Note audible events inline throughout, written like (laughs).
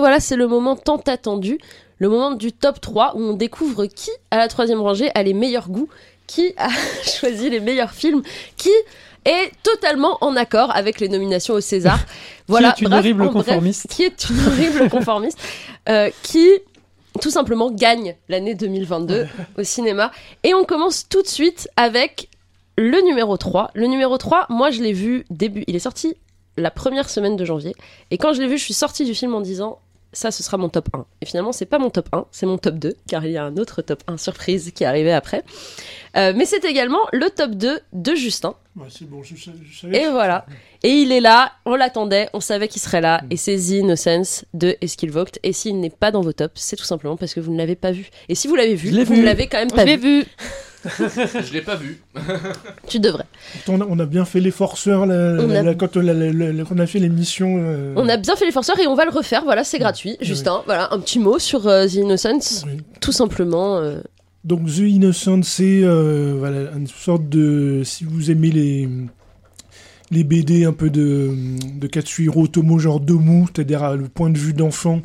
voilà, c'est le moment tant attendu, le moment du top 3 où on découvre qui, à la troisième rangée, a les meilleurs goûts, qui a (laughs) choisi les meilleurs films, qui est totalement en accord avec les nominations au César. (laughs) Voilà, qui est une bref, horrible bref, conformiste. qui est une horrible (laughs) conformiste, euh, qui tout simplement gagne l'année 2022 au cinéma. Et on commence tout de suite avec le numéro 3. Le numéro 3, moi je l'ai vu début, il est sorti la première semaine de janvier. Et quand je l'ai vu, je suis sortie du film en disant ça, ce sera mon top 1. Et finalement, c'est pas mon top 1, c'est mon top 2, car il y a un autre top 1 surprise qui est arrivé après. Euh, mais c'est également le top 2 de Justin. Ouais, c'est bon, je, savais. Et voilà. Et il est là, on l'attendait, on savait qu'il serait là, et c'est The Innocence de Eskilvogt. Et s'il n'est pas dans vos tops, c'est tout simplement parce que vous ne l'avez pas vu. Et si vous l'avez vu, vous vu. ne l'avez quand même Je pas l'ai vu. vu. (laughs) Je l'ai pas vu. (laughs) Tu devrais. On a, on a bien fait les forceurs On quand on a, la- la- la- quand on a fait l'émission. euh, On a bien fait les forceurs et on va le refaire. Voilà, c'est gratuit. Justin, voilà, un petit mot sur euh, The Innocence. oui. Tout simplement. euh, Donc The Innocent, c'est euh, voilà, une sorte de... Si vous aimez les, les BD un peu de, de Katsuhiro Otomo, genre Domu, c'est-à-dire le point de vue d'enfant,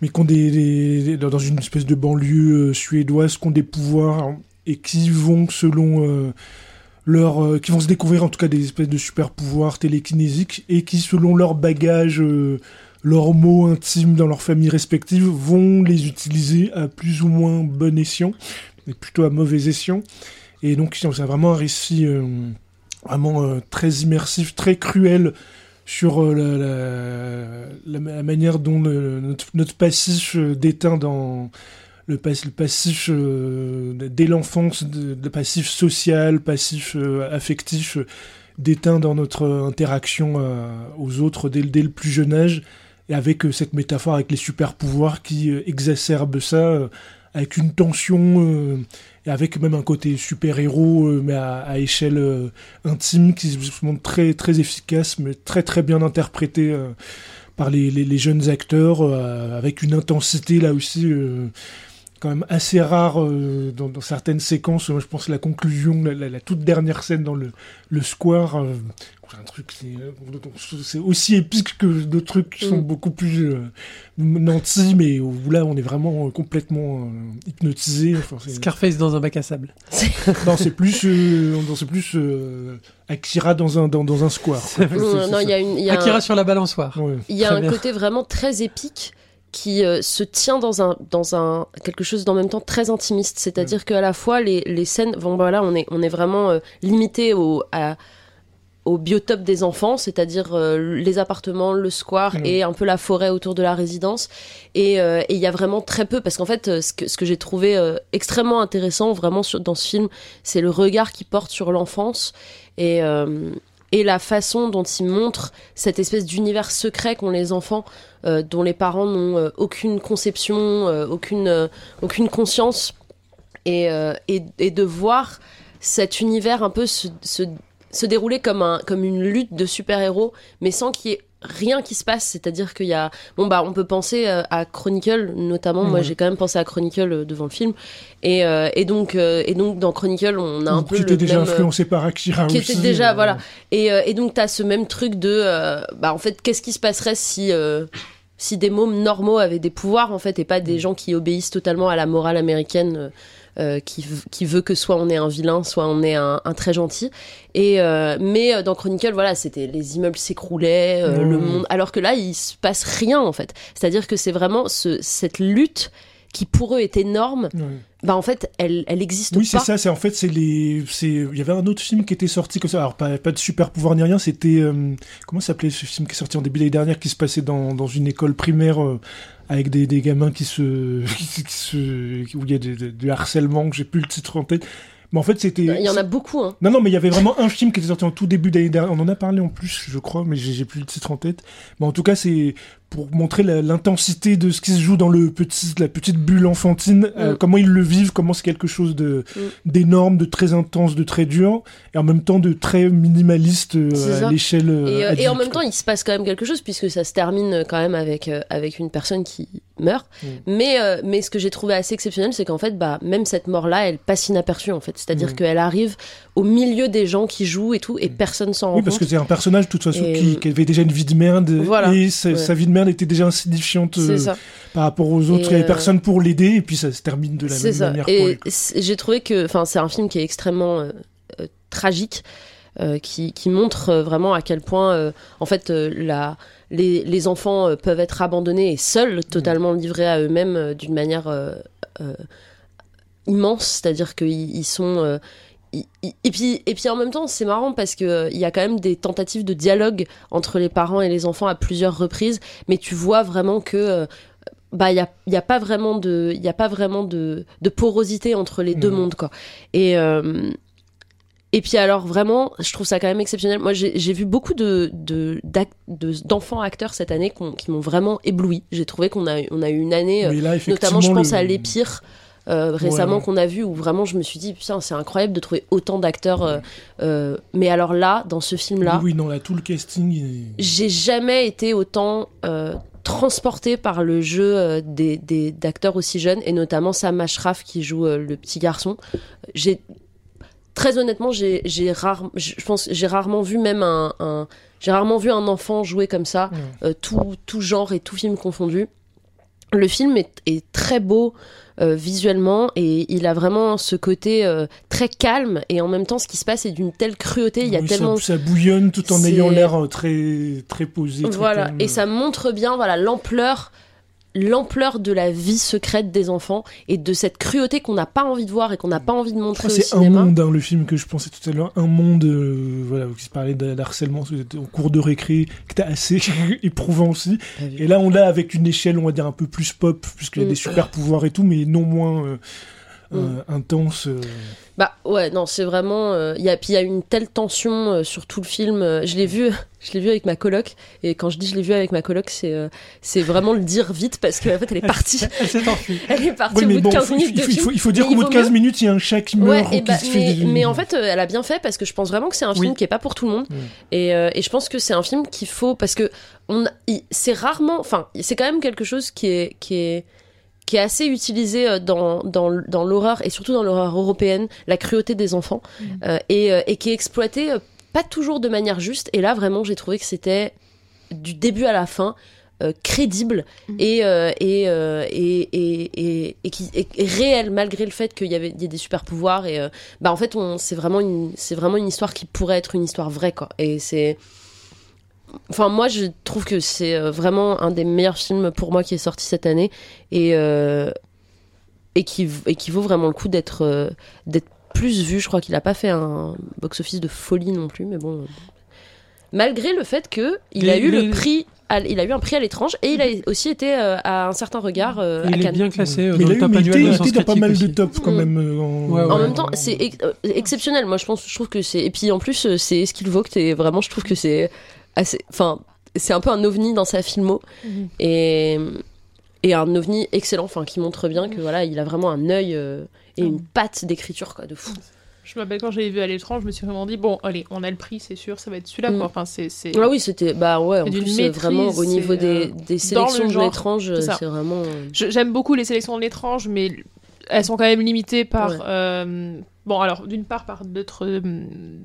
mais qui ont des, des- dans une espèce de banlieue euh, suédoise, qui ont des pouvoirs et qui vont selon... euh, leur, euh, qui vont se découvrir en tout cas des espèces de super pouvoirs télékinésiques et qui selon leur bagage euh, leurs mots intimes dans leurs familles respectives vont les utiliser à plus ou moins bon escient, mais plutôt à mauvais escient. Et donc c'est vraiment un récit vraiment très immersif, très cruel sur la, manière dont notre, notre passif déteint dans le, pas- le passif euh, dès l'enfance, le passif social, passif euh, affectif euh, déteint dans notre interaction aux autres dès, dès le plus jeune âge et avec cette métaphore avec les super pouvoirs qui exacerbent ça avec une tension et avec même un côté super héros mais à, échelle intime qui se montre très très efficace mais très très bien interprété par les, les, jeunes acteurs avec une intensité là aussi quand même assez rare euh, dans, dans certaines séquences. Moi, je pense la conclusion, la, la- la toute dernière scène dans le, le square, euh, c'est un truc, c'est euh, aussi épique que d'autres trucs qui sont Mm. beaucoup plus euh, nantis, mais où là, on est vraiment euh, complètement euh, hypnotisé. Enfin, Scarface dans un bac à sable. (laughs) non, c'est plus, euh, c'est plus euh, Akira dans un, dans, dans un square. quoi. C'est- non, c'est non, il y ça. a une. il y a un- Akira sur la balançoire. Ouais. Il y a Très un bien. côté vraiment très épique qui euh, se tient dans un dans un quelque chose d'en même temps très intimiste c'est-à-dire qu'à la fois les, les scènes bon bah là on est on est vraiment euh, limité au à- au biotope des enfants, c'est-à-dire euh, les appartements, le square Mhm. et un peu la forêt autour de la résidence. Et euh, et il y a vraiment très peu, parce qu'en fait, euh, ce que, ce que j'ai trouvé extrêmement intéressant vraiment sur, dans ce film, c'est le regard qu'il porte sur l'enfance et, et la façon dont il montre cette espèce d'univers secret qu'ont les enfants, euh, dont les parents n'ont euh, aucune conception, euh, aucune, aucune conscience. Et, de voir cet univers un peu se dérouler comme, un, comme une lutte de super-héros, mais sans qu'il y ait rien qui se passe. C'est-à-dire qu'il y a. Bon, bah, on peut penser euh, à Chronicle, notamment. Moi, Ouais. j'ai quand même pensé à Chronicle euh, devant le film. Et, euh, et, donc, euh, et donc, dans Chronicle, on a un peu. qui était déjà même, influencé par Akira qui aussi. était déjà, euh, voilà. Et, et donc, tu as ce même truc de. bah, en fait, qu'est-ce qui se passerait si. si des mômes normaux avaient des pouvoirs en fait et pas des gens qui obéissent totalement à la morale américaine euh, qui, qui veut que soit on est un vilain soit on est un, un très gentil. Et euh, mais euh, dans Chronicle voilà c'était les immeubles s'écroulaient euh, le monde alors que là il se passe rien en fait. C'est à dire que c'est vraiment ce, cette lutte qui pour eux est énorme ouais. bah en fait elle elle existe Oui, c'est pas ça. C'est en fait, c'est les, c'est. Il y avait un autre film qui était sorti comme ça. Alors pas, pas de super pouvoir ni rien. C'était euh, comment s'appelait ce film qui est sorti en début d'année dernière, qui se passait dans, dans une école primaire euh, avec des, des gamins qui se, (laughs) qui, se, où il y a du harcèlement. Que j'ai plus le titre en tête. Mais en fait, c'était. il y en a beaucoup hein Non, non, mais il y avait vraiment un film qui était sorti en tout début d'année dernière. On en a parlé en plus, je crois, mais j'ai plus le titre en tête. Mais en tout cas, c'est pour montrer l'intensité de ce qui se joue dans le petit, la petite bulle enfantine, euh, Mm. comment ils le vivent, comment c'est quelque chose de Mm. d'énorme, de très intense, de très dur, et en même temps de très minimaliste euh, à l'échelle. euh, Et, euh, et en même temps, il se passe quand même quelque chose puisque ça se termine quand même avec, euh, avec une personne qui, meurt. Mm. Mais, euh, mais ce que j'ai trouvé assez exceptionnel, c'est qu'en fait, bah, même cette mort-là, elle passe inaperçue, en fait. C'est-à-dire qu'elle arrive au milieu des gens qui jouent et tout, et personne s'en rend Oui, parce que compte. c'est un personnage, de toute façon, Et- qui, qui avait déjà une vie de merde. Voilà. Et sa, Ouais. sa vie de merde était déjà insignifiante euh, par rapport aux autres. Et, Il n'y avait euh, personne pour l'aider, et puis ça se termine de la même ça. manière Et j'ai trouvé que, enfin, c'est un film qui est extrêmement euh, euh, tragique, qui, qui montre vraiment à quel point, en fait, la, les, les enfants peuvent être abandonnés et seuls, totalement livrés à eux-mêmes d'une manière immense. C'est-à-dire qu'ils ils sont et puis, et puis en même temps, c'est marrant parce que euh, il y a quand même des tentatives de dialogue entre les parents et les enfants à plusieurs reprises, mais tu vois vraiment que euh, bah il y a, y a pas vraiment de il y a pas vraiment de, de porosité entre les deux Mhm. mondes quoi. Et euh, et puis alors vraiment, je trouve ça quand même exceptionnel. Moi, j'ai vu beaucoup de de- d'ac- de- d'enfants acteurs cette année qui m'ont vraiment ébloui. J'ai trouvé qu'on a on a eu une année, là, notamment je pense le- à l'Épire. Euh, récemment Ouais. qu'on a vu où vraiment je me suis dit putain c'est incroyable de trouver autant d'acteurs euh, euh, mais alors là dans ce film là Oui, oui, non, là, tout le casting. est- j'ai jamais été autant transportée par le jeu des des- d'acteurs aussi jeunes et notamment Sam Ashraf qui joue le petit garçon. J'ai très honnêtement j'ai j'ai rare je pense j'ai rarement vu même un, un- j'ai rarement vu un enfant jouer comme ça tout tout genre et tout film confondu. Le film est, est très beau euh, visuellement et il a vraiment ce côté euh, très calme et en même temps ce qui se passe est d'une telle cruauté. Il y a tellement ça, bouillonne tout en ayant l'air euh, très, très posé. très Voilà, calme. et ça montre bien voilà l'ampleur l'ampleur de la vie secrète des enfants et de cette cruauté qu'on n'a pas envie de voir et qu'on n'a pas envie de montrer au que c'est un monde, hein, le film que je pensais tout à l'heure, un monde, euh, voilà, qui se parlait d'harcèlement en cours de récré, qui était assez (laughs) éprouvant aussi. Et là, on l'a avec une échelle, on va dire, un peu plus pop, puisqu'il y a Mm. des super pouvoirs et tout, mais non moins euh. Euh, intense. euh. Bah ouais, non, c'est vraiment. euh, y a, puis il y a une telle tension euh, sur tout le film. euh, je l'ai vu, (laughs) je l'ai vu avec ma coloc. Et quand je dis je l'ai vu avec ma coloc, c'est euh, c'est vraiment le dire vite parce qu'en fait elle est partie. Elle s'est enfuie. (laughs) Elle est partie Oui, au bout bon, de 15 faut- minutes il de faut, il faut, il faut dire qu'au bout de vaut 15 mieux- minutes, il y a un chat qui Ouais, meurt et ou qui bah, se fait mais, des- mais en fait, elle a bien fait parce que je pense vraiment que c'est un film Oui. qui est pas pour tout le monde. Mm. Et, et je pense que c'est un film qu'il faut parce que on, c'est rarement, enfin, c'est quand même quelque chose qui est qui est qui est assez utilisé euh, dans, dans, dans l'horreur et surtout dans l'horreur européenne, la cruauté des enfants, euh, et, euh, et qui est exploité euh, pas toujours de manière juste. Et là, vraiment, j'ai trouvé que c'était du début à la fin euh, crédible Mhm. et, euh, et, euh, et, et, qui est réel malgré le fait qu'il y avait y ait des super pouvoirs et euh, bah en fait on c'est vraiment une c'est vraiment une histoire qui pourrait être une histoire vraie quoi et c'est enfin moi je trouve que c'est euh, vraiment un des meilleurs films pour moi qui est sorti cette année et euh, et qui et qui vaut vraiment le coup d'être euh, d'être plus vu je crois qu'il a pas fait un box office de folie non plus mais bon malgré le fait que il a eu le prix à- il a eu un prix à l'étrange et il a aussi été euh, à un certain regard euh, Et à il est Cannes. bien classé euh, dans il a le top il annuel il était dans pas mal de tops quand même. euh, en, Ouais, En ouais. même temps, c'est ex- exceptionnel. Moi, je pense, je trouve que c'est. Et puis en plus, c'est ce qu'il vaut que et vraiment, je trouve que c'est assez. Enfin, c'est un peu un ovni dans sa filmo Mhm. et et un ovni excellent, enfin, qui montre bien que voilà, il a vraiment un œil euh, et une patte d'écriture quoi, de fou. Je me rappelle quand j'avais vu à l'étrange, je me suis vraiment dit bon, allez, on a le prix, c'est sûr, ça va être celui-là Mm. quoi. Enfin, c'est Ah oui, c'était bah ouais. En plus, euh, maîtrise, vraiment au niveau des, euh, des sélections le de l'étrange, c'est vraiment. J'aime beaucoup les sélections de l'étrange, mais elles sont quand même limitées par. Ouais. euh, bon, alors, d'une part, par d'autres euh,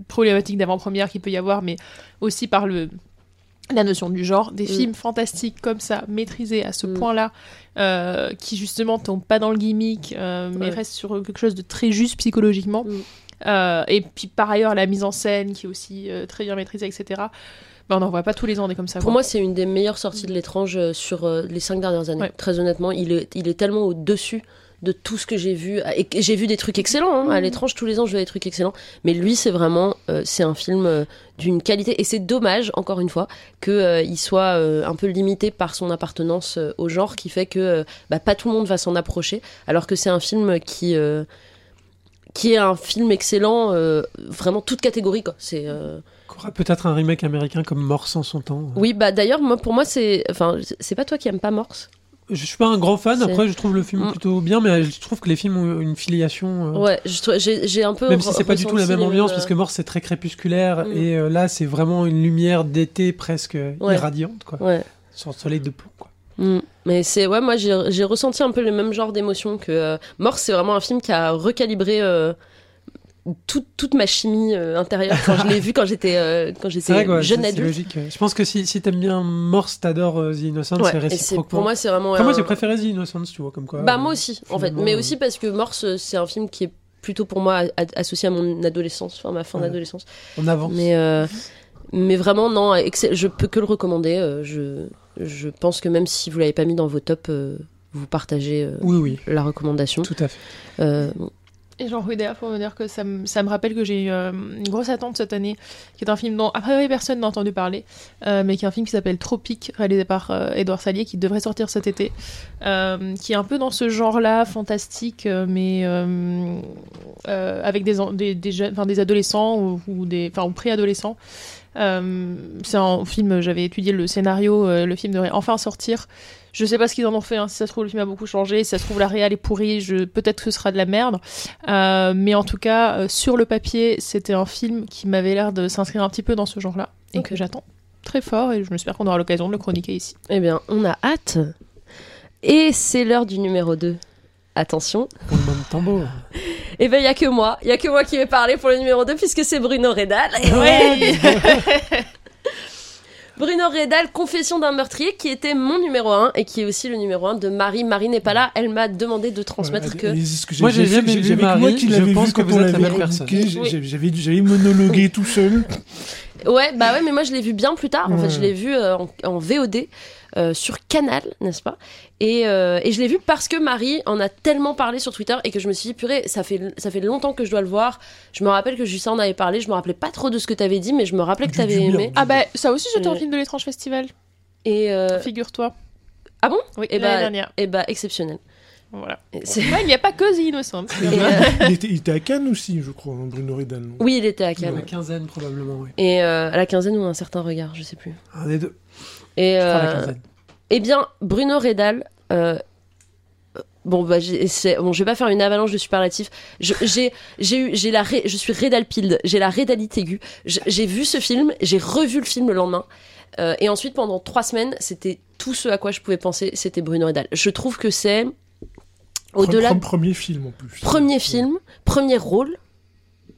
problématiques d'avant-première qu'il peut y avoir, mais aussi par le. La notion du genre, des Mm. films fantastiques comme ça, maîtrisés à ce Mm. point-là, euh, qui justement tombent pas dans le gimmick, euh, mais restent sur quelque chose de très juste psychologiquement. Mm. Euh, et puis par ailleurs, la mise en scène qui est aussi très bien maîtrisée, etc. Ben, on n'en voit pas tous les ans des comme ça. Pour quoi. moi, c'est une des meilleures sorties de l'étrange sur les cinq dernières années. Ouais. Très honnêtement, il est, il est tellement au-dessus de tout ce que j'ai vu. Et j'ai vu des trucs excellents. hein. À l'étrange, tous les ans, je vois des trucs excellents. Mais lui, c'est vraiment, euh, c'est un film euh, d'une qualité. Et c'est dommage, encore une fois, qu'il il soit euh, un peu limité par son appartenance euh, au genre, qui fait que euh, bah, pas tout le monde va s'en approcher. Alors que c'est un film qui. euh, qui est un film excellent, euh, vraiment toute catégorie quoi. C'est euh, Peut-être un remake américain comme Morse en son temps. oui bah d'ailleurs moi pour moi c'est enfin c'est pas toi qui aimes pas Morse? Je suis pas un grand fan, après je trouve le film Mm. plutôt bien, mais je trouve que les films ont une filiation. euh, Ouais, j'ai un peu. Même si c'est pas du tout la même ambiance, parce que Morse c'est très crépusculaire, Mm. et euh, là c'est vraiment une lumière d'été presque Ouais. irradiante, quoi. Ouais. Le soleil de plomb, quoi. Mm. Mais c'est ouais, moi j'ai ressenti un peu le même genre d'émotion que euh, Morse. C'est vraiment un film qui a recalibré euh, toute, toute ma chimie euh, intérieure quand je l'ai vu quand j'étais quand j'étais jeune adulte. Logique. Je pense que si, si t'aimes bien Morse, t'adores The Innocent, c'est réciproque. Pour moi, c'est vraiment. moi, j'ai préféré The Innocent, tu vois, comme quoi. Bah moi aussi, en fait, mais aussi parce que Morse, c'est un film qui est plutôt pour moi associé à mon adolescence, enfin ma fin d'adolescence. On avance. Mais mais vraiment non, je peux que le recommander. je je pense que même si vous l'avez pas mis dans vos tops, euh, vous partagez euh, oui, oui. la recommandation. Tout à fait. Euh, et j'en d'ailleurs pour me dire que ça me, ça me rappelle que j'ai eu une grosse attente cette année, qui est un film dont a priori personne n'a entendu parler, mais qui est un film qui s'appelle Tropique, réalisé par Edouard Salier, qui devrait sortir cet été, qui est un peu dans ce genre-là, fantastique, mais avec des, des, des, jeunes, des adolescents ou, ou des, ou préadolescents. Euh, c'est un film, j'avais étudié le scénario, euh, le film devrait enfin sortir. Je sais pas ce qu'ils en ont fait, hein. si ça se trouve le film a beaucoup changé, si ça se trouve la réal est pourrie, je... peut-être que ce sera de la merde. Euh, mais en tout cas, sur le papier, c'était un film qui m'avait l'air de s'inscrire un petit peu dans ce genre-là et que j'attends très fort et je m'espère qu'on aura l'occasion de le chroniquer ici. Eh bien, on a hâte. Et c'est l'heure du numéro 2. Attention. tambour. Et eh ben il y a que moi, il y a que moi qui vais parler pour le numéro 2 puisque c'est Bruno Redal. Oui. (laughs) (laughs) Bruno Redal, Confession d'un meurtrier, qui était mon numéro 1 et qui est aussi le numéro 1 de Marie. Marie n'est pas là, elle m'a demandé de transmettre que... Moi j'ai jamais vu Marie, moi qui je pense que vous êtes la même personne. J'avais monologué tout seul. Ouais, bah ouais, mais moi je l'ai vu bien plus tard. En fait, je l'ai vu euh, en, VOD. Euh, sur Canal, n'est-ce pas? Et, euh, et, je l'ai vu parce que Marie en a tellement parlé sur Twitter et que je me suis dit, purée, ça fait, ça fait longtemps que je dois le voir. Je me rappelle que Justin en avait parlé, je me rappelais pas trop de ce que tu avais dit, mais je me rappelais que tu avais aimé. Ah bah, ça aussi, c'était un film de l'étrange festival. Et Figure-toi. Ah bon? Oui, et eh l'année bah, dernière. Et eh bah, exceptionnel. Voilà. il n'y a pas que The Innocent. il, était, à Cannes aussi, je crois, hein, Bruno Redal. Oui, il était à Cannes. À la quinzaine, probablement, oui. Et à la quinzaine ou un certain regard, je sais plus. Un des deux. Et, eh bien, Bruno Redal. Euh, bon, bah, bon, je vais pas faire une avalanche de superlatifs. J'ai, j'ai eu, j'ai la, je suis Redalpilde, j'ai la Redalite aiguë. J'ai vu ce film, j'ai revu le film le lendemain. Euh, et ensuite, pendant trois semaines, c'était tout ce à quoi je pouvais penser, c'était Bruno Redal. Je trouve que c'est au-delà. Premier film en plus. Premier film, premier rôle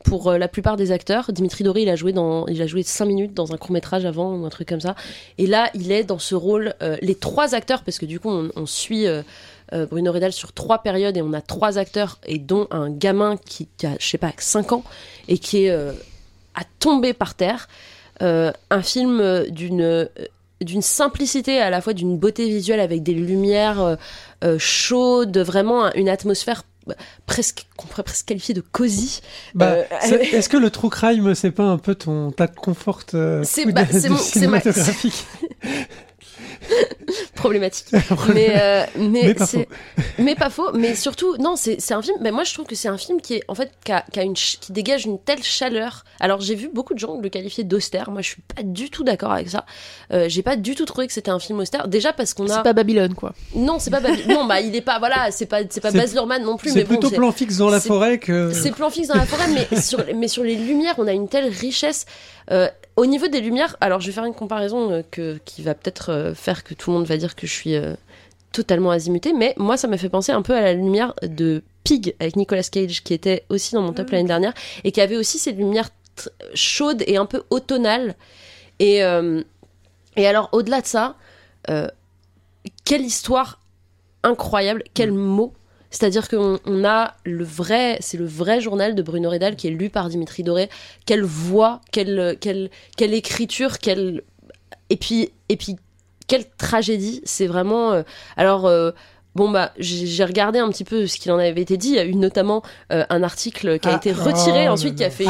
pour euh, la plupart des acteurs. Dimitri Doré, il a joué dans, il a joué cinq minutes dans un court métrage avant ou un truc comme ça. Et là, il est dans ce rôle. Euh, les trois acteurs, parce que du coup, on, suit euh, Bruno Redal sur trois périodes et on a trois acteurs et dont un gamin qui, a, je sais pas, 5 ans et qui est à tomber par terre. un film d'une d'une simplicité à la fois d'une beauté visuelle avec des lumières chaudes, vraiment une atmosphère presque qu'on pourrait presque qualifier de cosy. Bah, euh, est-ce que le true crime c'est pas un peu ton ta confort euh, c'est bah, (laughs) cinématographique (laughs) (laughs) (laughs) problématique. mais, euh, mais, pas faux. (laughs) mais pas faux. Mais surtout, non, c'est un film. Mais moi, je trouve que c'est un film qui est en fait qui, a, qui, a une, qui dégage une telle chaleur. Alors, j'ai vu beaucoup de gens le qualifier d'austère. Moi, je suis pas du tout d'accord avec ça. Euh, j'ai pas du tout trouvé que c'était un film austère. Déjà parce qu'on a. C'est pas Babylone, quoi. Non, c'est pas Babylone. non, bah, il est pas. Voilà, c'est pas, c'est pas Baz Luhrmann non plus. C'est plutôt plan fixe dans la forêt que. C'est plan fixe dans la forêt, mais sur, mais sur les lumières, on a une telle richesse. Euh, au niveau des lumières, alors je vais faire une comparaison euh, que, qui va peut-être euh, faire que tout le monde va dire que je suis euh, totalement azimutée, mais moi ça m'a fait penser un peu à la lumière de Pig avec Nicolas Cage qui était aussi dans mon top ah l'année dernière et qui avait aussi ces lumières chaudes et un peu automnales. Et, et alors au-delà de ça, quelle histoire incroyable, quel mm. mot c'est-à-dire qu'on a le vrai, c'est le vrai journal de Bruno Redal qui est lu par Dimitri Doré. Quelle voix, quelle, quelle, quelle écriture, quelle et puis et puis quelle tragédie. C'est vraiment. Euh, alors euh, Bon bah j'ai regardé un petit peu ce qu'il en avait été dit. Il y a eu notamment euh, un article qui a ah, été retiré oh ensuite, qui a fait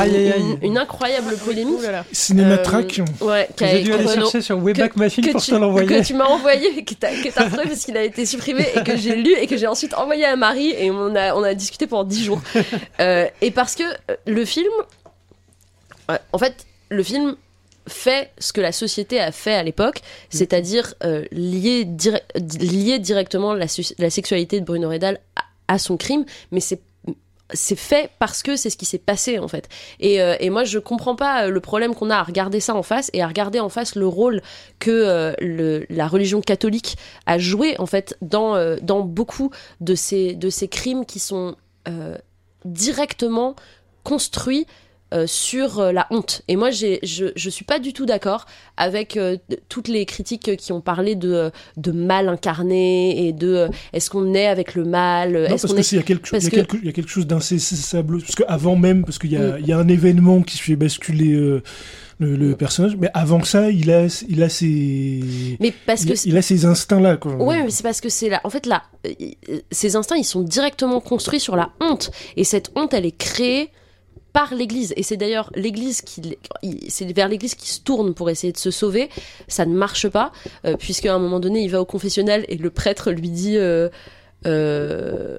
une, incroyable polémique. Cinématrack. Euh, ouais, j'ai dû aller chercher sur Wayback Machine pour te l'envoyer. Que tu m'as envoyé, (laughs) que t'as retrouvé parce qu'il a été supprimé et que j'ai lu et que j'ai ensuite envoyé à Marie et on a on a discuté pendant dix jours. (laughs) euh, et parce que euh, le film, en fait, le film fait ce que la société a fait à l'époque, mm. c'est-à-dire euh, lier, directement la, sexualité de Bruno Redal à, son crime, mais c'est c'est fait parce que c'est ce qui s'est passé en fait. Et, euh, et moi je comprends pas euh, le problème qu'on a à regarder ça en face et à regarder en face le rôle que euh, le, la religion catholique a joué en fait dans, euh, dans beaucoup de ces, de ces crimes qui sont directement construits euh, sur euh, la honte. Et moi, je, je suis pas du tout d'accord avec euh, toutes les critiques qui ont parlé de, de mal incarné et de est-ce qu'on est avec le mal, Non, est-ce parce qu'on que est y a quelque, parce il y a que- quelque, il y a quelque chose d'insaisissable. Parce qu'avant même, parce qu'il y, Mm. y a un événement qui fait basculer euh, le, le personnage, mais avant ça, il a, il a ses, Mais parce que il a ces instincts-là, quoi. Ouais, mais c'est parce que c'est là. En fait, là, ces instincts, ils sont directement construits sur la honte. Et cette honte, elle est créée par l'Église. Et c'est d'ailleurs l'Église qui, c'est vers l'Église qui se tourne pour essayer de se sauver. Ça ne marche pas, euh, puisque à un moment donné, il va au confessionnal et le prêtre lui dit euh, euh,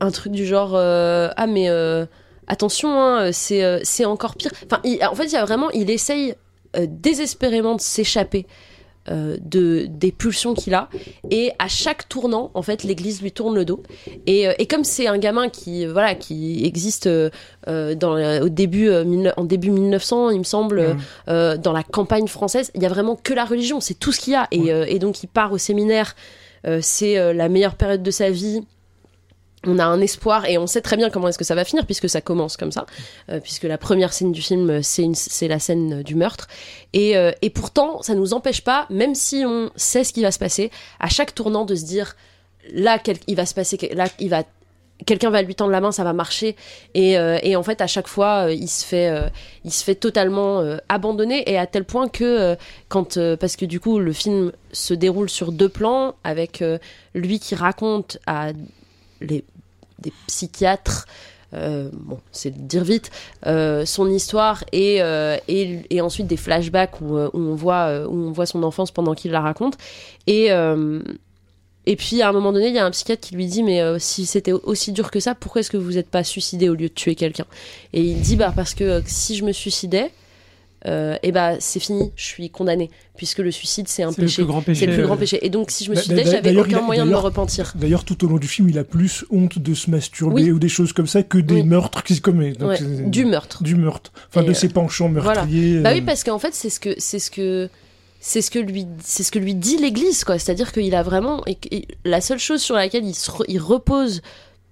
un truc du genre euh, ah mais attention, hein, c'est c'est encore pire. Enfin, en fait, il y a vraiment, il essaye désespérément de s'échapper. Euh, de des pulsions qu'il a. Et à chaque tournant en fait l'église lui tourne le dos. Et, euh, et comme c'est un gamin qui euh, voilà qui existe euh, dans au début euh, en début 1900 il me semble dans la campagne française il y a vraiment que la religion c'est tout ce qu'il y a. Et, Ouais. et donc il part au séminaire. C'est la meilleure période de sa vie on a un espoir et on sait très bien comment est-ce que ça va finir puisque ça commence comme ça, euh, puisque la première scène du film euh, c'est la scène euh, du meurtre. Et, et pourtant ça nous empêche pas, même si on sait ce qui va se passer, à chaque tournant de se dire là quel- il va se passer, là il va quelqu'un va lui tendre la main, ça va marcher. Et, et en fait à chaque fois il se fait il se fait totalement abandonner et à tel point que quand parce que du coup le film se déroule sur deux plans avec lui qui raconte à les, des psychiatres, euh, bon, c'est de dire vite, euh, son histoire et, euh, et, et ensuite des flashbacks où, où on voit, où on voit son enfance pendant qu'il la raconte. Et, et puis à un moment donné, il y a un psychiatre qui lui dit Mais si c'était aussi dur que ça, pourquoi est-ce que vous n'êtes pas suicidé au lieu de tuer quelqu'un? Et il dit Bah, parce que si je me suicidais, euh, et bah c'est fini, je suis condamné, puisque le suicide c'est un péché. C'est le plus euh, grand péché. Et donc si je me D'a- suicidais, d'a- j'avais aucun a- moyen de me repentir. D'ailleurs, tout au long du film, il a plus honte de se masturber Oui. ou des choses comme ça que des Oui. meurtres qu'il commet. Donc, Ouais, c'est- du meurtre. du meurtre. Enfin, Et, de euh, ses penchants meurtriers. Bah euh, oui, parce qu'en fait, c'est ce que c'est ce que c'est ce que lui c'est ce que lui dit l'Église, quoi. C'est-à-dire qu'il a vraiment et, et la seule chose sur laquelle il, se il repose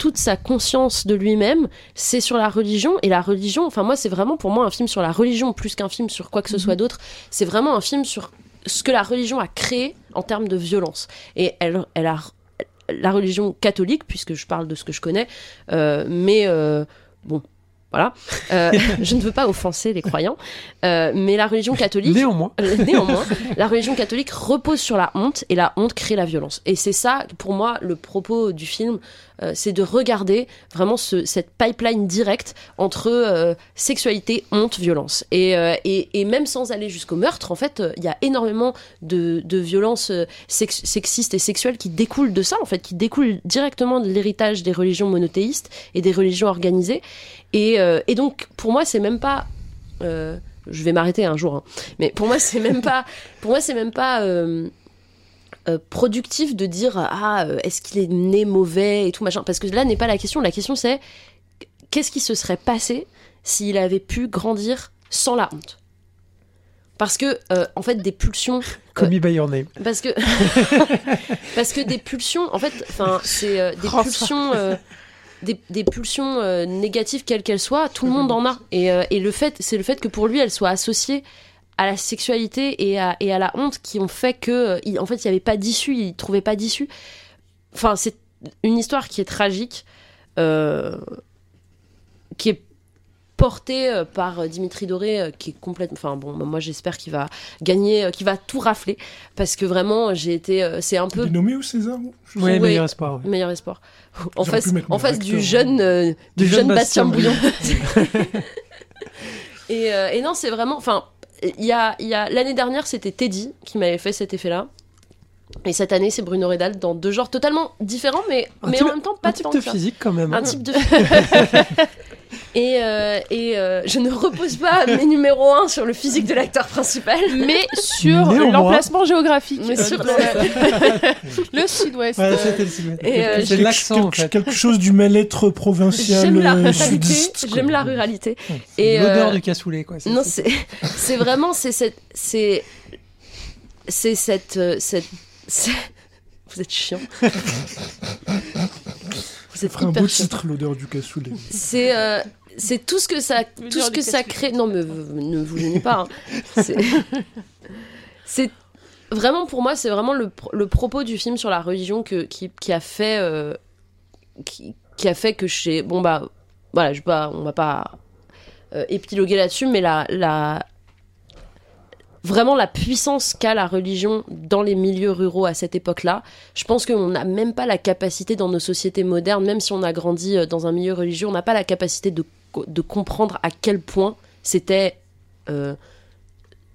toute sa conscience de lui-même, c'est sur la religion et la religion. Enfin, moi, c'est vraiment pour moi un film sur la religion plus qu'un film sur quoi que ce soit d'autre. C'est vraiment un film sur ce que la religion a créé en termes de violence. Et elle, elle a la religion catholique, puisque je parle de ce que je connais, euh, mais euh, bon, voilà. Euh, (laughs) je ne veux pas offenser les croyants, euh, mais la religion catholique, Néanmoins. (laughs) néanmoins, la religion catholique repose sur la honte et la honte crée la violence. Et c'est ça, pour moi, le propos du film, euh, c'est de regarder vraiment ce, cette pipeline directe entre euh, sexualité, honte, violence. Et, euh, et, et même sans aller jusqu'au meurtre, en fait, euh, il y a énormément de, de violences sex- sexistes et sexuelles qui découlent de ça, en fait, qui découlent directement de l'héritage des religions monothéistes et des religions organisées. Et, euh, et donc, pour moi, c'est même pas. euh, je vais m'arrêter un jour, hein. mais pour moi, c'est même pas. (laughs) Pour moi, c'est même pas. euh, euh, productif de dire ah est-ce qu'il est né mauvais et tout machin parce que là n'est pas la question la question c'est qu'est-ce qui se serait passé s'il avait pu grandir sans la honte? Parce que euh, en fait des pulsions Call me by your name. parce que (laughs) parce que des pulsions en fait enfin c'est euh, des Oh, pulsions euh, des, pulsions euh, négatives quelles qu'elles soient tout le monde en a. Et, euh, et le fait c'est le fait que pour lui elles soient associées à la sexualité et à, et à la honte qui ont fait que euh, en fait il n'y avait pas d'issue il trouvait pas d'issue. Enfin c'est une histoire qui est tragique qui est portée euh, par euh, Dimitri Doré euh, qui est complètement enfin bon moi j'espère qu'il va gagner qu'il va tout rafler parce que vraiment j'ai été c'est un Il peu est nommé au César ou- je sais Ouais, meilleur espoir. ouais. meilleur espoir en J'aurais face en du acteur, jeune euh, du, Du jeune jeune Bastien Bouillon (laughs) et, euh, et non c'est vraiment enfin il y a, il y a l'année dernière c'était Teddy qui m'avait fait cet effet là et cette année c'est Bruno Redal dans deux genres totalement différents mais Un mais type- en même temps pas Un type tant de que ça. physique quand même. un hein. type de (laughs) Et, euh, et euh, je ne repose pas (laughs) mes numéros 1 sur le physique de l'acteur principal. Mais sur l'emplacement géographique. Mais euh, sur (laughs) le sud-ouest. Ouais, c'était le silhouette. Et, euh, C'est Quelque- l'accent en quelque, fait. quelque chose du mal-être provincial J'aime la sudiste. J'aime la ruralité. Et, L'odeur euh, du cassoulet quoi. c'est- Non, c'est- vraiment c'est cette c'est c'est cette cette c'est- vous êtes chiant. (laughs) Ferait un beau chiant. titre, l'odeur du cassoulet. C'est euh, c'est tout ce que ça tout ce que ça crée. Non mais ne vous gênez pas. hein. C'est (laughs) c'est vraiment pour moi c'est vraiment le, le propos du film sur la religion que qui, qui a fait euh, qui, qui a fait que j'ai bon bah voilà je pas on va pas euh, épiloguer là-dessus mais la la vraiment la puissance qu'a la religion dans les milieux ruraux à cette époque-là. Je pense qu'on n'a même pas la capacité dans nos sociétés modernes, même si on a grandi euh, dans un milieu religieux, on n'a pas la capacité de, de comprendre à quel point c'était euh,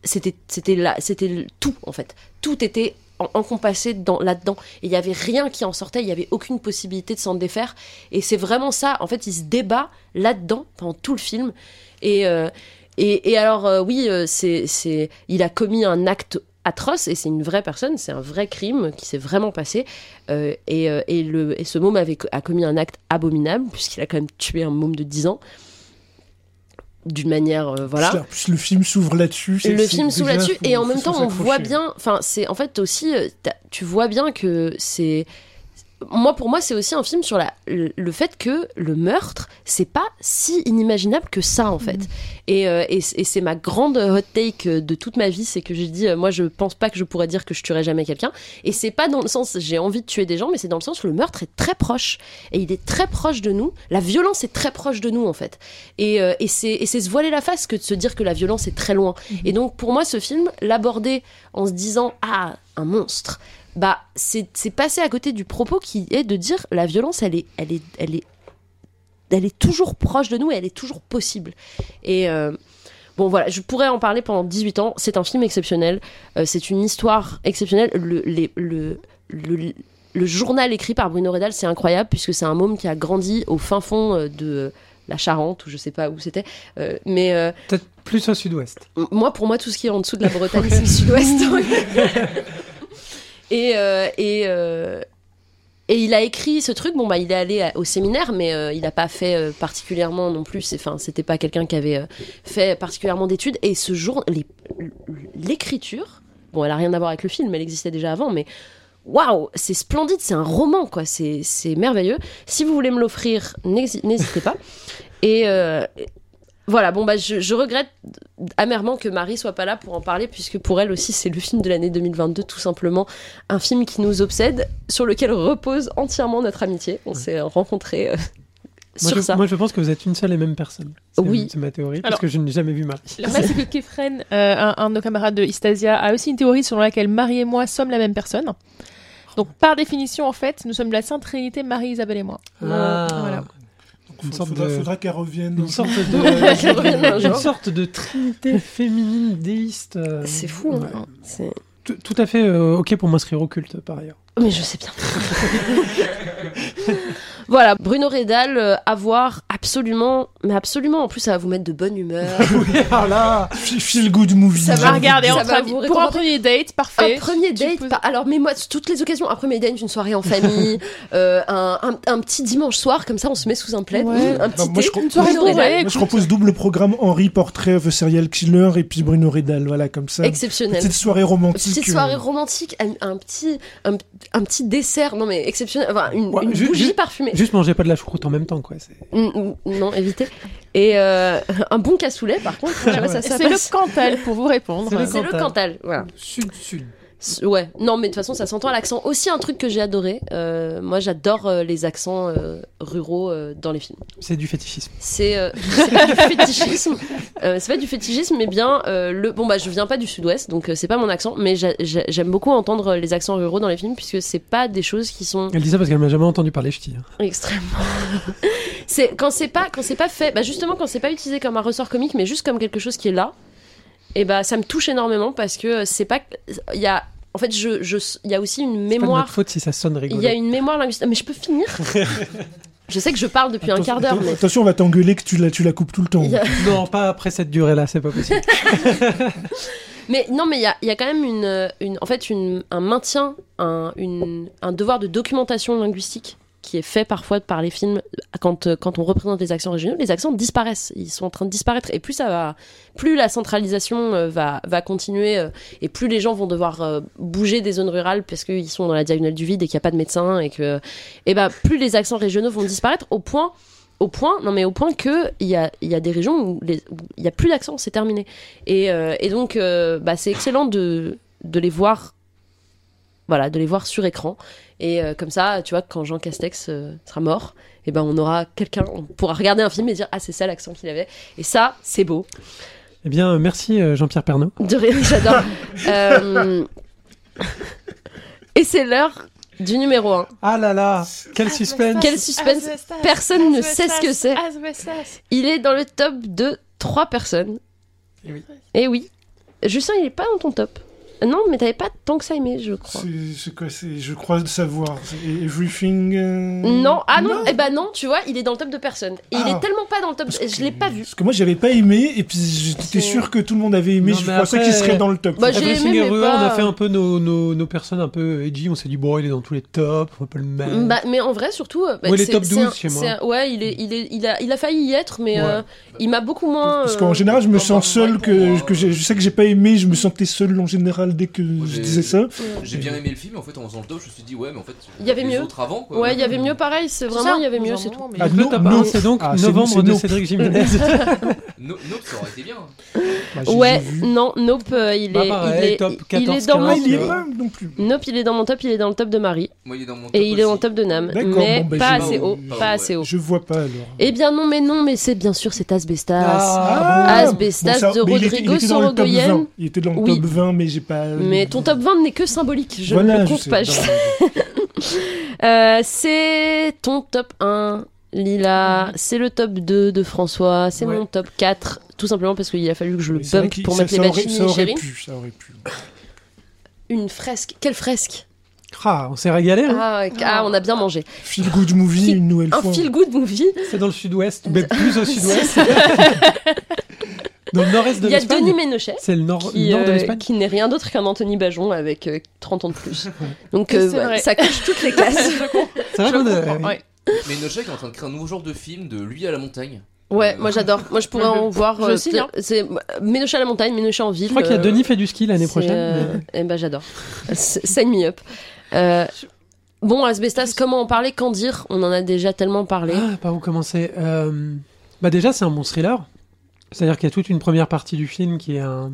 c'était c'était tout en fait. Tout était en- encompassé dans là-dedans. Et il y avait rien qui en sortait il y avait aucune possibilité de s'en défaire. Et c'est vraiment ça en fait il se débat là-dedans pendant tout le film. Et euh, et, et alors euh, oui euh, c'est c'est il a commis un acte atroce et c'est une vraie personne c'est un vrai crime qui s'est vraiment passé. Euh, et, et le et ce môme avait a commis un acte abominable puisqu'il a quand même tué un môme de 10 ans. D'une manière euh, voilà. Plus, le film s'ouvre là-dessus. c'est- le c'est film s'ouvre là-dessus et en même temps on voit bien enfin c'est en fait aussi tu vois bien que c'est moi pour moi c'est aussi un film sur la, le, fait que le meurtre c'est pas si inimaginable que ça en fait. Et, euh, et, et c'est ma grande hot take de toute ma vie c'est que j'ai dit euh, moi je pense pas que je pourrais dire que je tuerai jamais quelqu'un. Et c'est pas dans le sens j'ai envie de tuer des gens mais c'est dans le sens où le meurtre est très proche. Et il est très proche de nous. La violence est très proche de nous en fait. Et, euh, et c'est et c'est se voiler la face que de se dire que la violence est très loin. Et donc pour moi ce film l'aborder en se disant ah un monstre bah c'est c'est passer à côté du propos qui est de dire la violence elle est elle est elle est elle est toujours proche de nous et elle est toujours possible et euh, Bon voilà, je pourrais en parler pendant 18 ans. C'est un film exceptionnel. Euh, c'est une histoire exceptionnelle. Le, les- le, le, le journal écrit par Bruno Redal, c'est incroyable puisque c'est un môme qui a grandi au fin fond euh, de la Charente ou je sais pas où c'était. Euh, mais euh, Peut-être plus au sud-ouest. Moi, pour moi, tout ce qui est en dessous de la Bretagne, c'est le sud-ouest. (laughs) et, euh, et, euh, et il a écrit ce truc. Bon, bah, il est allé au séminaire, mais euh, il n'a pas fait particulièrement non plus. Enfin, c'était pas quelqu'un qui avait fait particulièrement d'études. Et ce jour, l'écriture, bon, elle a rien à voir avec le film, elle existait déjà avant, mais waouh, c'est splendide, c'est un roman, quoi. C'est merveilleux. Si vous voulez me l'offrir, n'hési- n'hésitez pas. Et voilà, bon, bah, je, je regrette amèrement que Marie soit pas là pour en parler, puisque pour elle aussi, c'est le film de l'année 2022, tout simplement. Un film qui nous obsède, sur lequel repose entièrement notre amitié. On s'est rencontrés euh, Moi sur je, ça. moi, je pense que vous êtes une seule et même personne. Oui. C'est ma théorie, parce que je n'ai jamais vu Marie. Le problème, c'est que Kefren, euh, un, un de nos camarades de Istasia, a aussi une théorie selon laquelle Marie et moi sommes la même personne. Donc, par définition, en fait, nous sommes la Sainte Trinité, Marie, Isabelle et moi. Ah. Voilà. Une sorte faudra, de- faudra qu'elle revienne. Une sorte (laughs) de, une sorte de trinité féminine déiste. euh, C'est fou, ouais. hein. C'est- tout à fait euh, ok pour m'inscrire au culte, par ailleurs. Mais je sais bien. (laughs) voilà, Bruno Redal, euh, à voir absolument, mais absolument, en plus, ça va vous mettre de bonne humeur. (laughs) Ah là Feel good movie. Ça va dire. ça entre va vous pour un premier date, parfait. Un premier date, peux- par- alors mais moi toutes les occasions, un premier date, une soirée en (laughs) famille, euh, un, un, un petit dimanche soir comme ça, on se met sous un plaid, Ouais. un petit Bah, moi, je thé, crois- Une soirée Bruno. Moi, je propose double programme Henri Portrait of a Serial Killer et puis Bruno Redal. Voilà, comme ça. exceptionnel. Petite soirée romantique. Petite euh, soirée romantique, un, un petit un, un petit dessert, non mais exceptionnel, enfin une, Ouais, une ju- bougie parfumée. Juste mangez pas de la choucroute en même temps, quoi. c'est- Mm, mm, Non, évitez. Et euh, un bon cassoulet par contre, C'est le. Cantal pour vous répondre. C'est le C'est le Cantal. Cantal, voilà. Sud-sud. Ouais, non, mais de toute façon, ça s'entend à l'accent. Aussi, un truc que j'ai adoré. euh, moi, j'adore euh, les accents euh, ruraux dans les films. C'est du fétichisme. C'est (laughs) pas du fétichisme. C'est pas du fétichisme, mais bien le. Bon, bah, je viens pas du sud-ouest, donc c'est pas mon accent, mais j'a- j'a- j'aime beaucoup entendre les accents ruraux dans les films, puisque c'est pas des choses qui sont Elle dit ça parce qu'elle m'a jamais entendu parler ch'ti. hein. extrêmement. (laughs) c'est quand c'est pas quand pas fait, bah justement quand c'est pas utilisé comme un ressort comique, mais juste comme quelque chose qui est là. Et bah ça me touche énormément parce que c'est pas il y a en fait je je il y a aussi une C'est mémoire notre faute si ça sonne il rigolo. y a une mémoire linguistique. Mais je peux finir (laughs) Je sais que je parle depuis un quart d'heure, attention- mais Attention, on va t'engueuler que tu la, tu la coupes tout le temps. il a- (laughs) Non, pas après cette durée-là, c'est pas possible. (laughs) Mais non, mais il y a, il y a quand même une, une, en fait, une, un maintien, un, une, un devoir de documentation linguistique qui est fait parfois par les films quand, euh, quand on représente les accents régionaux. Les accents disparaissent, ils sont en train de disparaître. Et plus ça va, plus la centralisation euh, va, va continuer euh, et plus les gens vont devoir bouger des zones rurales parce qu'ils sont dans la diagonale du vide et qu'il n'y a pas de médecin et que, et ben, plus les accents régionaux vont disparaître au point au point, non mais au point que il y a, y a des régions où il y a plus d'accent, c'est terminé. Et, et donc, bah, c'est excellent de, de les voir, voilà, de les voir sur écran. Et euh, comme ça, tu vois, quand Jean Castex euh, sera mort, et ben on aura quelqu'un, on pourra regarder un film et dire ah c'est ça l'accent qu'il avait. Et ça, c'est beau. Eh bien, merci euh, Jean-Pierre Pernaud. De rien, (laughs) j'adore. Euh, Et c'est l'heure du numéro 1. Ah là là, quel suspense. Quel suspense. Personne ne sait ce que c'est. Il est dans le top de 3 personnes. Eh oui. Et oui. Justin, il est pas dans ton top. Non, mais t'avais pas tant que ça aimé, je crois. C'est quoi c'est- Je crois de savoir. C'est Everything. euh, Non, ah non, eh ben non, tu vois, il est dans le top de personnes. Et il Ah. est tellement pas dans le top, je l'ai pas vu. Parce que moi, j'avais pas aimé, et puis j'étais sûr que tout le monde avait aimé. Non, je pensais après- qu'il serait dans le top. Bah, j'ai aimé, mais pas- on a fait un peu nos, nos, nos personnes un peu edgy, on s'est dit bon il est dans tous les tops, on va pas le mettre. Bah, mais en vrai, surtout. euh, bah, Ouais, il est top c'est 12 un- chez moi. un- Ouais, il, est, il, est, il, a, il a failli y être, mais Ouais. euh, il m'a beaucoup moins. Parce qu'en général, je me sens seul, que, que j'ai- je sais que j'ai pas aimé, je me sentais seul en général dès que Moi, je disais ça. J'ai bien aimé le film, en fait, en faisant le top, je me suis dit, ouais, mais en fait, Il y avait mieux. autres avant, quoi. Ouais, il y avait mieux, pareil, c'est vraiment, il y avait mieux, un c'est tout. Ah, top non. 1, c'est donc Ah, novembre c'est de Nope. Cédric Jiménez. No- (laughs) Nope, ça aurait été bien. Bah, j'ai- Ouais, vu. non, Nope, euh, il, Bah, est, pareil, il, est, top il- il 14, est dans mon... Ah, il Ouais. pas non plus. Nope, il est dans mon top, il est dans le top de Marie. Moi, il est dans mon top. Et il est dans le top de Nam. D'accord, Mais bah, pas assez haut, Pas assez haut. Je vois pas alors. Eh bien non, mais non, mais c'est bien sûr, c'est Asbestas. Ah, Asbestas de Rodrigo il était dans le top Sorogoyen. 20. Il était dans le top 20, mais j'ai pas. Mais ton top 20 n'est que symbolique, je Voilà, ne le compte pas. (laughs) Euh, c'est ton top 1, Lila. C'est le top 2 de François. C'est Ouais. mon top 4. Tout simplement parce qu'il a fallu que je le bump pour ça- mettre les ça aurait- machines Ça aurait chérie. pu, ça aurait pu. Une fresque. Quelle fresque? Ah, on s'est régalé. hein? ah, ouais, ah, on a bien mangé. Feel good movie, une nouvelle Un fois. feel good movie. C'est dans le sud-ouest, mais plus au sud-ouest. (laughs) dans le nord-est de Il y a l'Espagne. Denis Ménochet. C'est le nord, Qui, nord de euh, l'Espagne. qui n'est rien d'autre qu'un Anthony Bajon avec euh, 30 ans de plus. (laughs) Donc euh, ça coche toutes les cases. C'est (laughs) vrai Je qu'on ouais. Mais Nochek est en train de créer un nouveau genre de film de lui à la montagne. Ouais, moi j'adore. Moi je pourrais (laughs) en voir. Je euh, signe, hein. C'est Ménochet à la montagne, Ménochet en ville. Je crois qu'il y a euh, Denis fait du ski l'année prochaine. euh, mais- Eh ben j'adore. Sign me up. Euh, bon, Asbestas, comment en parler? Qu'en dire? On en a déjà tellement parlé. Ah, par où commencer? Euh, Bah déjà, c'est un bon thriller. C'est-à-dire qu'il y a toute une première partie du film qui est un,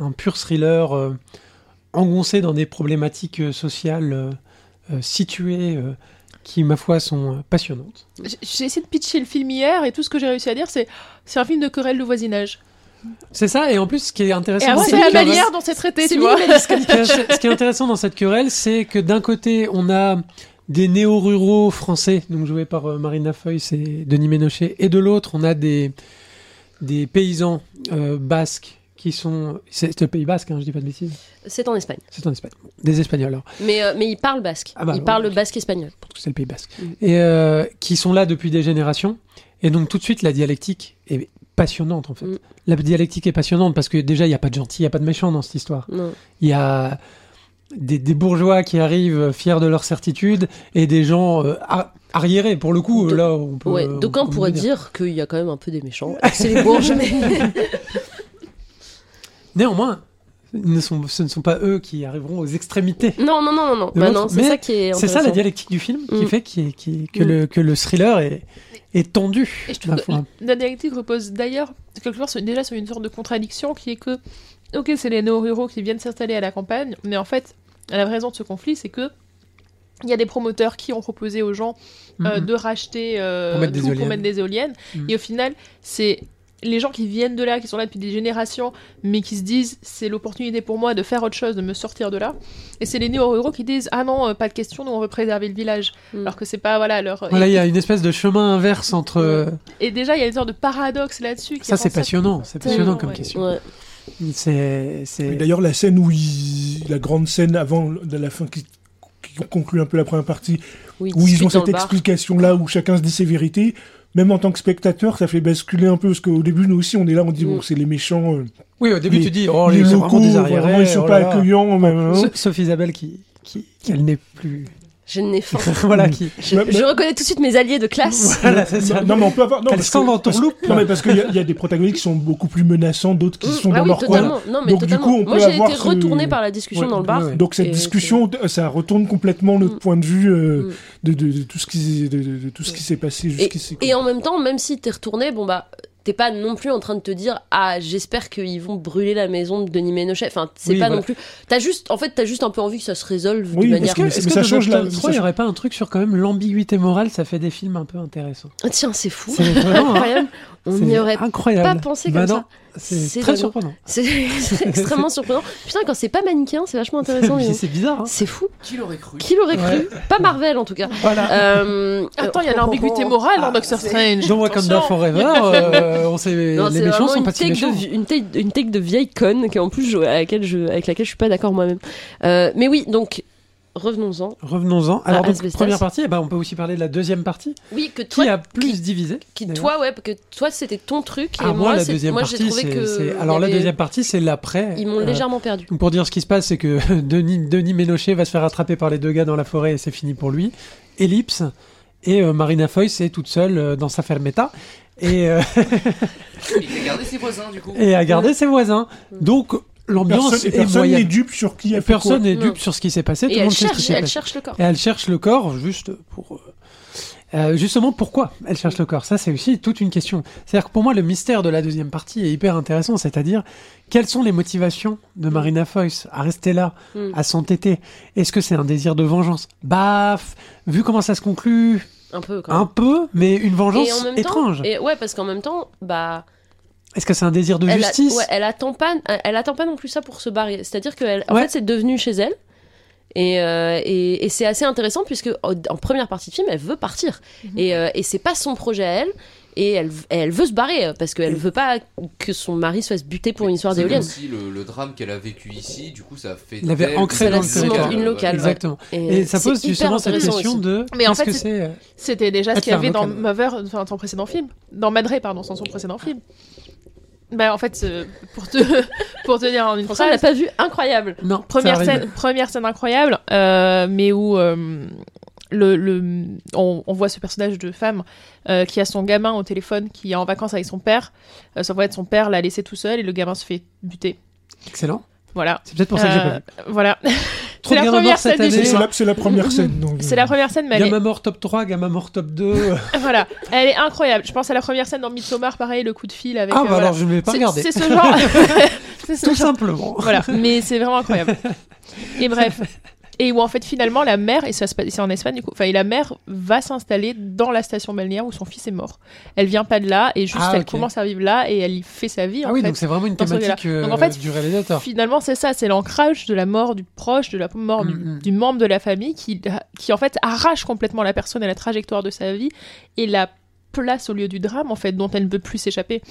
un pur thriller euh, engoncé dans des problématiques euh, sociales euh, situées euh, qui, ma foi, sont passionnantes. J'ai- essayé de pitcher le film hier et tout ce que j'ai réussi à dire, c'est c'est un film de querelle de voisinage. C'est ça, et en plus, ce qui est Et intéressant, dans c'est cette la querelle- manière dont c'est traité, tu vois. (laughs) ce qui est- intéressant dans cette querelle, c'est que d'un côté, on a des néo-ruraux français, donc joués par Marina Foy, c'est Denis Ménochet, et de l'autre, on a des, des paysans euh, basques qui sont. C'est le pays basque, hein, je dis pas de bêtises. C'est en Espagne. C'est en Espagne. Des Espagnols, alors, Mais, euh, mais il parle basque. Ah bah, il ouais. parle basque espagnol. parce que c'est le pays basque. Mhm. Et euh, qui sont là depuis des générations. Et donc, tout de suite, la dialectique est passionnante, en fait. Mhm. La dialectique est passionnante parce que déjà, il n'y a pas de gentil, il n'y a pas de méchant dans cette histoire. Non. Il y a des, des bourgeois qui arrivent fiers de leur certitude et des gens euh, ar- arriérés. Pour le coup, De- là, on peut. Ouais, on d'aucuns peut pourraient le dire qu'il y a quand même un peu des méchants. (laughs) C'est les bourges, mais. (laughs) Néanmoins, ils ne sont, ce ne sont pas eux qui arriveront aux extrémités. Non, non, non, non, non. Bah non, c'est mais ça qui est. C'est ça la dialectique du film qui Mm. fait qui, qui- que, Mm. le, que le thriller est, est tendu. Et je trouve ma que foi. la dialectique repose d'ailleurs quelque part déjà sur une sorte de contradiction qui est que, ok, c'est les néo-ruraux qui viennent s'installer à la campagne, mais en fait, la vraie raison de ce conflit, c'est que il y a des promoteurs qui ont proposé aux gens euh, Mhm. de racheter euh, Pour mettre des tout pour éoliennes. mettre des éoliennes, Mhm. et au final, c'est les gens qui viennent de là, qui sont là depuis des générations, mais qui se disent c'est l'opportunité pour moi de faire autre chose, de me sortir de là. Et c'est les néo-ruraux qui disent ah non, euh, pas de question, nous on veut préserver le village. Mm. Alors que c'est pas voilà leur. Voilà, il y a une espèce de chemin inverse entre. et déjà il y a une sorte de paradoxe là-dessus. Ça, c'est passionnant. C'est passionnant comme ouais. question. Ouais. C'est. D'ailleurs, la scène où il... la grande scène avant de la fin qui, conclut un peu la première partie, Oui, où ils ont cette explication-là, où chacun se dit ses vérités. Même en tant que spectateur, ça fait basculer un peu, parce qu'au début, nous aussi, on est là, on dit, Mm. bon, c'est les méchants, euh, Oui, au début, Les- tu dis, oh, les les, locaux, vraiment des vraiment, arriérés. ils sont oh pas là accueillants. mais, hein. Sauf Isabelle qui, qui, qui elle n'est plus. Je n'ai faim. (laughs) voilà, qui. Je, Bah, je bah- reconnais tout de suite mes alliés de classe. (laughs) Voilà, c'est ça. Non, mais on peut avoir. Non, Elle parce sent que- dans ton parce- loop. Non, mais parce qu'il y, a- il y a des protagonistes qui sont beaucoup plus menaçants, d'autres qui Mm, sont ah dans oui, leur coin. Non, mais Donc, du totalement. coup, on Moi, peut j'ai avoir été ce- retourné par la discussion Ouais, dans le bar. ouais, ouais. Donc cette Et discussion, ça retourne complètement notre Mm. point de vue euh, Mm. de, de- de tout ce qui, de, de- de tout ce qui s'est passé Et, jusqu'ici. quoi. et en même temps, même si t'es retourné, bon bah, t'es pas non plus en train de te dire ah j'espère qu'ils vont brûler la maison de Denis Ménochet. Enfin, c'est Oui, pas voilà. non plus. T'as juste, en fait, t'as juste un peu envie que ça se résolve Oui, de parce manière. que- Est-ce mais que ça change la- il n'y change- aurait pas un truc sur quand même l'ambiguïté morale Ça fait des films un peu intéressants. Ah, tiens, c'est fou. C'est hein. incroyable. On n'y aurait incroyable. pas pensé Bah comme non, ça. C'est très dingue. surprenant. (laughs) C'est extrêmement surprenant. Putain, quand c'est pas manichéen, c'est vachement intéressant. (laughs) C'est bizarre. hein. C'est fou. Qui l'aurait cru? Qui l'aurait Ouais. cru Pas Marvel en tout cas. Voilà. Euh, Attends, il y a euh, l'ambiguïté morale dans Doctor Strange. Dans Wakanda. Forever, (laughs) euh, on sait, Non, les c'est méchants sont une pas si méchants. de, une, take de vieille conne qui en plus je- à laquelle je, avec laquelle je suis pas d'accord moi-même. Euh, mais oui, donc revenons-en. Revenons-en. Alors, donc, première partie, eh ben, on peut aussi parler de la deuxième partie, Oui, que toi, qui a plus qui- divisé. qui- toi, ouais, que toi c'était ton truc et Ah, moi, la c'est- deuxième moi partie, trouvé c'est. que c'est- Alors, la deuxième partie, c'est l'après. ils m'ont Euh, légèrement perdu. Pour dire ce qui se passe, c'est que (laughs) Denis, Denis Ménochet va se faire attraper par les deux gars dans la forêt et c'est fini pour lui. Ellipse. Et euh, Marina Foïs est toute seule euh, dans sa fermetta et, euh, Il a gardé ses voisins du coup. (laughs) et a gardé ses voisins. Donc l'ambiance est personne n'est dupe sur qui a fait. Personne n'est dupe sur ce qui s'est passé. Et tout le elle monde sait ce qui cherche, elle passé. cherche le corps. Et elle cherche le corps juste pour. euh, euh, justement, pourquoi elle cherche le corps Ça, c'est aussi toute une question. C'est-à-dire que pour moi, le mystère de la deuxième partie est hyper intéressant. C'est-à-dire, quelles sont les motivations de Marina Foïs à rester là, Mm. à s'entêter? Est-ce que c'est un désir de vengeance? Baf Vu comment ça se conclut, Un peu quand même. un peu, mais une et vengeance en même étrange. temps, et ouais, parce qu'en même temps, bah, Est-ce que c'est un désir de elle, a- justice? ouais, elle attend pas, elle attend pas non plus ça pour se barrer. C'est-à-dire qu'elle, en Ouais. fait, c'est devenu chez elle. Et, euh, et, et c'est assez intéressant puisque en, première partie de film, elle veut partir. Et, euh, et c'est pas son projet à elle. Et elle, elle veut se barrer parce qu'elle veut pas que son mari se fasse buter pour une histoire C'est d'éolienne. aussi le, le drame qu'elle a vécu ici, du coup ça a fait. L'avait d'elle ancré une dans le. Une locale, ouais. Exactement. Et ça pose justement cette question aussi. de. Mais en fait, que c'est euh, C'était déjà ce qu'il y avait dans. Mother, enfin, son précédent film. Dans Madre, pardon, dans son précédent film. Bah, en fait, euh, pour, te, (laughs) pour te dire en une elle phrase, l'a pas vu incroyable. Non, première scène, première scène incroyable, euh, mais où euh, le, le, on, on voit ce personnage de femme euh, qui a son gamin au téléphone, qui est en vacances avec son père. Euh, sauf qu'en fait, son père l'a laissé tout seul et le gamin se fait buter. Excellent. Voilà. C'est peut-être pour ça que j'ai pas Euh, vu. Voilà. Trop (laughs) la première scène du C'est année. c'est la, c'est la première scène. donc, (laughs) C'est la première scène, mais elle est, Gamma mort top 3, Gamma mort top 2. (laughs) voilà, elle est incroyable. Je pense à la première scène dans Midsommar, pareil, le coup de fil avec. ah, euh, bah voilà. alors je ne l'ai pas C'est- regardé. C'est ce genre. c'est ce Tout genre. simplement. Voilà, mais c'est vraiment incroyable. Et bref. Et où en fait finalement la mère, et ça se passe c'est en Espagne du coup, enfin et la mère va s'installer dans la station balnéaire où son fils est mort. Elle vient pas de là et juste Ah, elle commence à vivre là et elle y fait sa vie Ah en oui, fait. donc c'est vraiment une thématique euh, Donc, en fait, du réalisateur. Finalement, c'est ça, c'est l'ancrage de la mort du proche, de la mort du, Mm, mm. du membre de la famille qui, qui en fait arrache complètement la personne et la trajectoire de sa vie et la place au lieu du drame en fait dont elle ne peut plus s'échapper.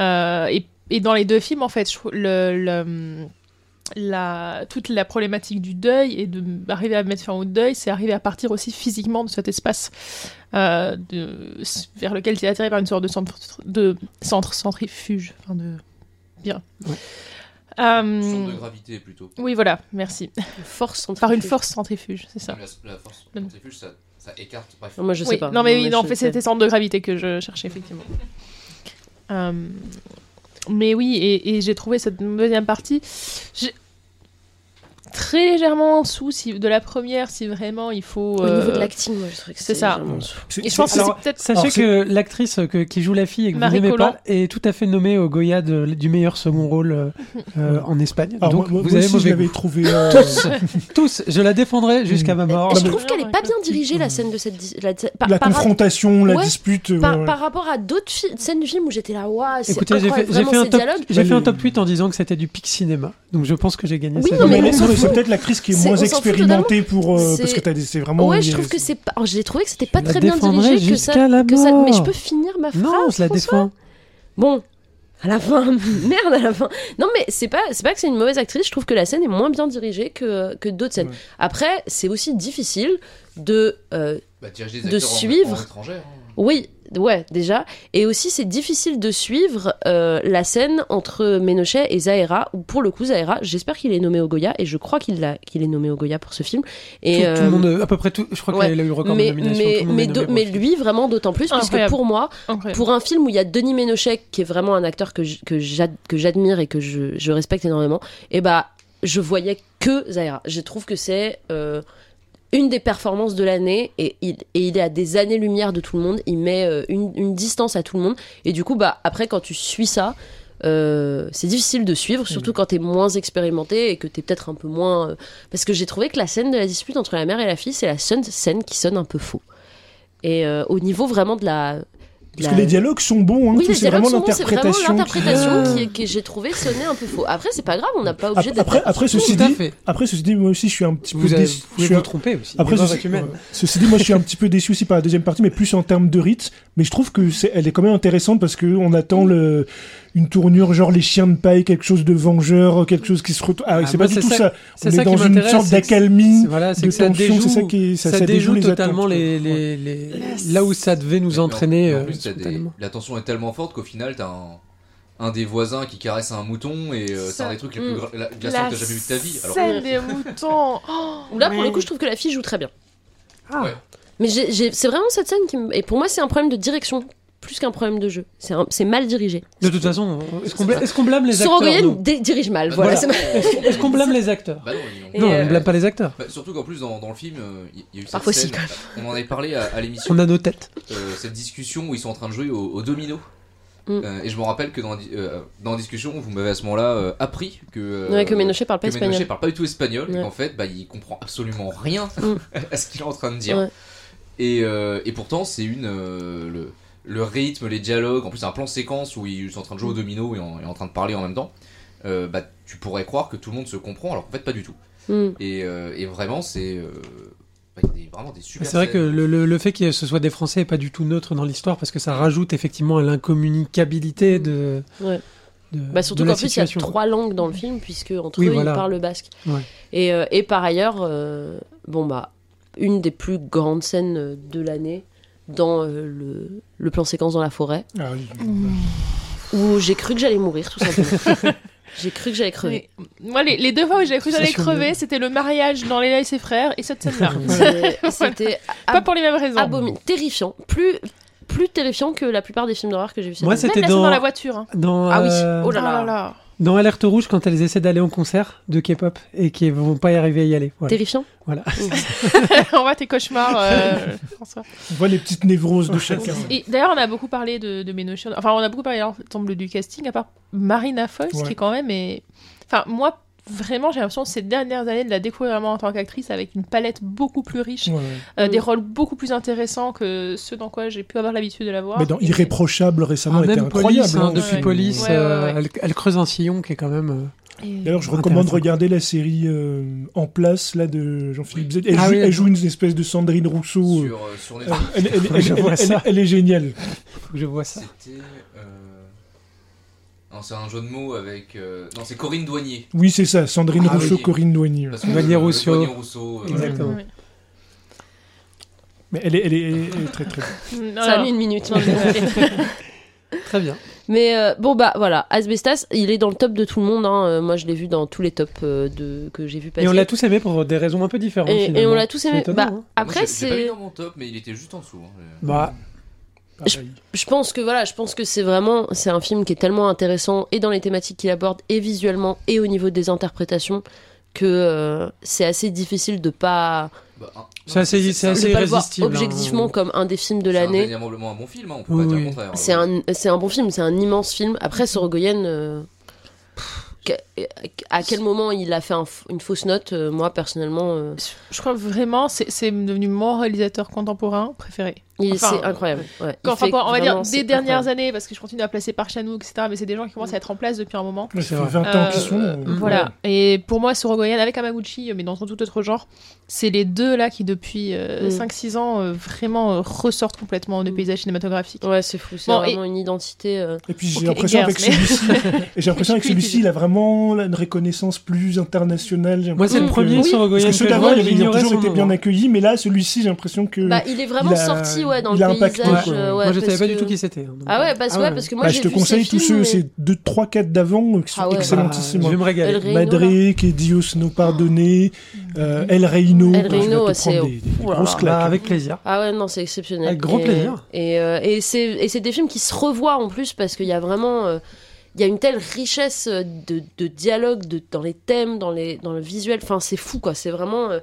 Euh, et, et dans les deux films, en fait, le- la, toute la problématique du deuil et de arriver à mettre fin au deuil, c'est arriver à partir aussi physiquement de cet espace euh, de, vers lequel tu es attiré par une sorte de centre, de centre centrifuge. Enfin de... Bien. Ouais. Euh, Centre de gravité plutôt. oui, voilà, merci. Force (laughs) Par une centrifuge. force centrifuge, c'est ça. La, la force centrifuge, ça, ça écarte. Bref. Non, Moi, je sais pas. non mais oui, non, en fait, c'était centre de gravité que je cherchais effectivement. Euh, (laughs) mais oui, et, j'ai trouvé cette deuxième partie très légèrement en dessous si, de la première, si vraiment il faut. Au niveau euh, de l'acting, moi, je trouve que c'est ça. Et je pense que c'est- Alors, c'est peut-être. Sachez Alors, que l'actrice que- qui joue la fille et que vous Marie n'aimez Collant. pas est tout à fait nommée au Goya de- du meilleur second rôle euh, euh, en Espagne. Alors, Donc moi, moi vous avez aussi, je mauvais l'avais trouvé. euh, Tous, (laughs) tous, je la défendrai jusqu'à ma mort. Et je trouve qu'elle est pas bien dirigée la scène de cette la, par, la par- confrontation, la Ouais, dispute. euh, par, ouais. par rapport à d'autres fi- scènes du film où j'étais là, waouh, c'est Écoutez, j'ai fait, un top, j'ai fait un top 8 en disant que c'était du pic cinéma. Donc je pense que j'ai gagné Oui, cette non, mais On c'est peut-être l'actrice qui est moins on expérimentée pour euh, parce que c'est vraiment. Ouais, je trouve que c'est pas. alors, J'ai trouvé que c'était pas la très bien dirigé que ça, jusqu'à la que ça. Mais je peux finir ma phrase. Non, je la François défends. Bon, à la fin. (laughs) Merde à la fin. Non mais c'est pas c'est pas que c'est une mauvaise actrice. Je trouve que la scène est moins bien dirigée que que d'autres scènes. Ouais. Après, c'est aussi difficile de euh, Bah, De acteurs en- suivre. en étrangère, hein. Oui, ouais, déjà. Et aussi, c'est difficile de suivre euh, la scène entre Ménochet et Zahera, où pour le coup, Zahera, j'espère qu'il est nommé au Goya, et je crois qu'il l'a- qu'il est nommé au Goya pour ce film. Et, tout, tout euh, le monde, à peu près tout, je crois ouais. qu'il a eu le record mais, de nomination. mais, tout le monde mais, mais lui, vraiment d'autant plus, puisque Incroyable. pour moi, Incroyable. pour un film où il y a Denis Ménochet, qui est vraiment un acteur que j- que j'ad- que j'admire et que je, je respecte énormément, et bah, je voyais que Zahera. Je trouve que c'est euh, une des performances de l'année et il, et il est à des années-lumière de tout le monde. Il met euh, une, une distance à tout le monde. Et du coup, bah, après, quand tu suis ça, euh, c'est difficile de suivre, surtout quand t'es moins expérimenté et que t'es peut-être un peu moins. euh, Parce que j'ai trouvé que la scène de la dispute entre la mère et la fille, c'est la seule scène qui sonne un peu faux. Et euh, au niveau vraiment de la. Parce la- que les dialogues sont bons, hein, oui, c'est vraiment l'interprétation. l'interprétation qui- qui, est- que j'ai trouvé sonner un peu faux. Après, c'est pas grave, on n'a pas obligé d'être. après, après, ceci dit, après, ceci dit, moi aussi, je suis un petit peu avez, déçu. vous suis vous un- tromper aussi. Après, ceci. (laughs) Ceci dit, moi, je suis un petit peu déçu aussi par la deuxième partie, mais plus en termes de rythme. Mais je trouve que c'est, elle est quand même intéressante parce que on attend le, une tournure genre les chiens de paille, quelque chose de vengeur, quelque chose qui se retrouve. Ah, Ah, c'est pas du c'est tout ça- ça. C'est On ça est dans qui une sorte d'accalmie, Voilà, c'est de que ça tension. déjoue, C'est ça qui, ça, ça ça déjoue les totalement attentes, les, quoi. les, les- là où ça devait nous entraîner. en euh, plus, t'as des- la tension est tellement forte qu'au final, t'as un, un des voisins qui caresse un mouton et euh, c'est Ça- un des trucs les Mm. plus glaçants que t'as jamais vu de ta vie. Alors, scène des moutons. (laughs) Oh, Là, pour le coup, je trouve que la fille joue très bien. Ah, Ouais. Mais c'est vraiment cette scène qui me... Et pour moi, c'est un problème de direction, plus qu'un problème de jeu. C'est un- c'est mal dirigé. De toute façon, est-ce qu'on qu'on blâme les acteurs Sorogoyen dirige mal, Bah, voilà. Est-ce qu'on (laughs) blâme les acteurs? Bah non, Et ont- Non, euh, on blâme pas les acteurs. Bah, surtout qu'en plus dans, dans le film, euh, il y a eu cette Parfois si, scène, quand on en avait parlé à, à l'émission, On a nos têtes. euh, cette discussion où ils sont en train de jouer au, au domino. Mm. Euh, et je me rappelle que dans, euh, dans la discussion, vous m'avez à ce moment-là euh, appris que, euh, Ouais, que Ménochet parle pas que Ménochet espagnol. parle pas du tout espagnol et Ouais. qu'en fait, bah, il comprend absolument rien Mm. (laughs) à ce qu'il est en train de dire. Ouais. Et, euh, et pourtant, c'est une euh, le, le rythme, les dialogues. En plus, c'est un plan séquence où ils sont en train de jouer au domino et en, et en train de parler en même temps. Euh, bah, tu pourrais croire que tout le monde se comprend, alors qu'en fait, pas du tout. Et, euh, et vraiment, c'est euh, bah, il y a des- vraiment des super. C'est vrai que le, le- le fait que ce soit des Français est pas du tout neutre dans l'histoire parce que ça rajoute effectivement à l'incommunicabilité de, Ouais. de, Bah, surtout qu'en plus, il y a trois langues dans le film, puisque entre Oui, eux, voilà. ils parlent le basque. Ouais. Et, euh, et par ailleurs, euh, bon, bah, une des plus grandes scènes de l'année dans euh, le, le plan séquence dans la forêt, Ah oui. où j'ai cru que j'allais mourir, tout simplement. (laughs) j'ai cru que j'allais crever. Mais moi, les, les deux fois où j'ai cru que j'allais crever, c'était le mariage dans Léla et ses frères et cette scène-là. (laughs) C'était Pas pour les mêmes raisons. abominable, terrifiant, plus plus terrifiant que la plupart des films d'horreur que j'ai vus Moi, c'était dans, dans la voiture. hein. dans, Ah oui, euh, oh là Oh là là. Dans Alerte Rouge quand elles essaient d'aller en concert de K-pop et qui vont pas y arriver à y aller. Voilà. Terrifiant. Voilà. (laughs) (laughs) On voit tes cauchemars, euh, (laughs) François. On voit les petites névroses de chacun. Et d'ailleurs, on a beaucoup parlé de, de Ménochet. Enfin, on a beaucoup parlé l'ensemble du casting, à part Marina Foïs, Ouais. qui est quand même. est- Enfin, moi, vraiment, j'ai l'impression ces dernières années de la découvrir vraiment en tant qu'actrice avec une palette beaucoup plus riche, Ouais, ouais. euh, des rôles beaucoup plus intéressants que ceux dans quoi j'ai pu avoir l'habitude de la voir. Mais dans Irréprochable récemment, Ah, était incroyable. Police, hein, hein, depuis Police, Ouais, ouais, euh, ouais. Elle, elle creuse un sillon qui est quand même. euh, D'ailleurs, je recommande de regarder la série euh, En place là de Jean-Philippe. Zed. Elle, Ah joue, oui, elle joue une espèce de Sandrine Rousseau. sur, euh, sur Netflix. elle, elle- elle- (laughs) Je elle- vois elle- ça. elle est géniale. faut que je vois ça. C'est un jeu de mots avec. euh, Non, c'est Corinne Douanier. Oui, c'est ça, Sandrine Ah Rousseau, oui. Corinne Douanier. Douanier Rousseau. Douanier Rousseau. euh, voilà. Exactement. Mais elle est, elle est, elle est très très (laughs) Ça a mis une minute. (laughs) Très bien. Mais euh, bon bah voilà, Asbestas, il est dans le top de tout le monde. hein. Moi, je l'ai vu dans tous les tops euh, de que j'ai vu passer. Et on l'a tous aimé pour des raisons un peu différentes. Et- on l'a tous C'est aimé. étonnant, Bah, hein. Après, j'ai pas mis c'est, dans mon top, mais il était juste en dessous. hein. Bah, Je pense que voilà, je pense que c'est vraiment, c'est un film qui est tellement intéressant et dans les thématiques qu'il aborde et visuellement et au niveau des interprétations que euh, c'est assez difficile de pas, Bah, un- C'est assez- c'est assez pas le voir irrésistible, objectivement hein. comme un des films de C'est l'année. indéniablement un bon film, hein, on peut Oui, pas dire oui. le contraire. C'est un, c'est un bon film, c'est un immense film. Après, Sorogoyen, euh, à quel moment il a fait un une fausse note euh, Moi, personnellement, euh, Je crois vraiment, c'est c'est devenu mon réalisateur contemporain préféré. Enfin, c'est incroyable. Ouais. Quand, enfin, on va dire des dernières incroyable. années, parce que je continue à placer par Chanou, etc. Mais c'est des gens qui commencent à être en place depuis un moment. Ouais, ça C'est fait vrai. 20 ans Euh, qu'ils sont. euh, Voilà. Et pour moi, Sorogoyen avec Amaguchi, mais dans un tout autre genre, c'est les deux là qui depuis euh, Mm. 5-6 ans euh, vraiment euh, ressortent complètement du Mm. paysage cinématographique. Ouais, c'est fou. C'est Bon, vraiment une identité. euh, Et puis j'ai l'impression avec mais- celui-ci, (laughs) et j'ai l'impression avec celui-ci, il a vraiment là, une reconnaissance plus internationale. Moi, c'est le premier sur Parce que ceux d'avant, ils j'ignorais toujours été bien hein. accueillis, mais là, celui-ci, j'ai l'impression que. Bah, il est vraiment il a- sorti ouais, dans il le a impacté, paysage. euh, ouais, Moi, je savais pas du tout qui c'était. hein, donc, Ah ouais, euh, parce, ah ouais, parce que moi Bah, j'ai je te vu conseille ces tous films, ceux, mais- c'est 2, 3, 4 d'avant euh, qui sont Ah ouais. excellentissimes. Bah, je vais me régaler. El Reino, Madre, que Dios nous pardonne, euh, El Reino. El Reino, c'est- grosses là. claques. Bah, avec plaisir. Ah ouais, non, c'est exceptionnel. Avec grand plaisir. Et, c'est et c'est des films qui se revoient en plus parce qu'il y a vraiment. il y a une telle richesse de, de dialogue de, dans les thèmes, dans, les, dans le visuel. Enfin, c'est fou, quoi. C'est vraiment. euh,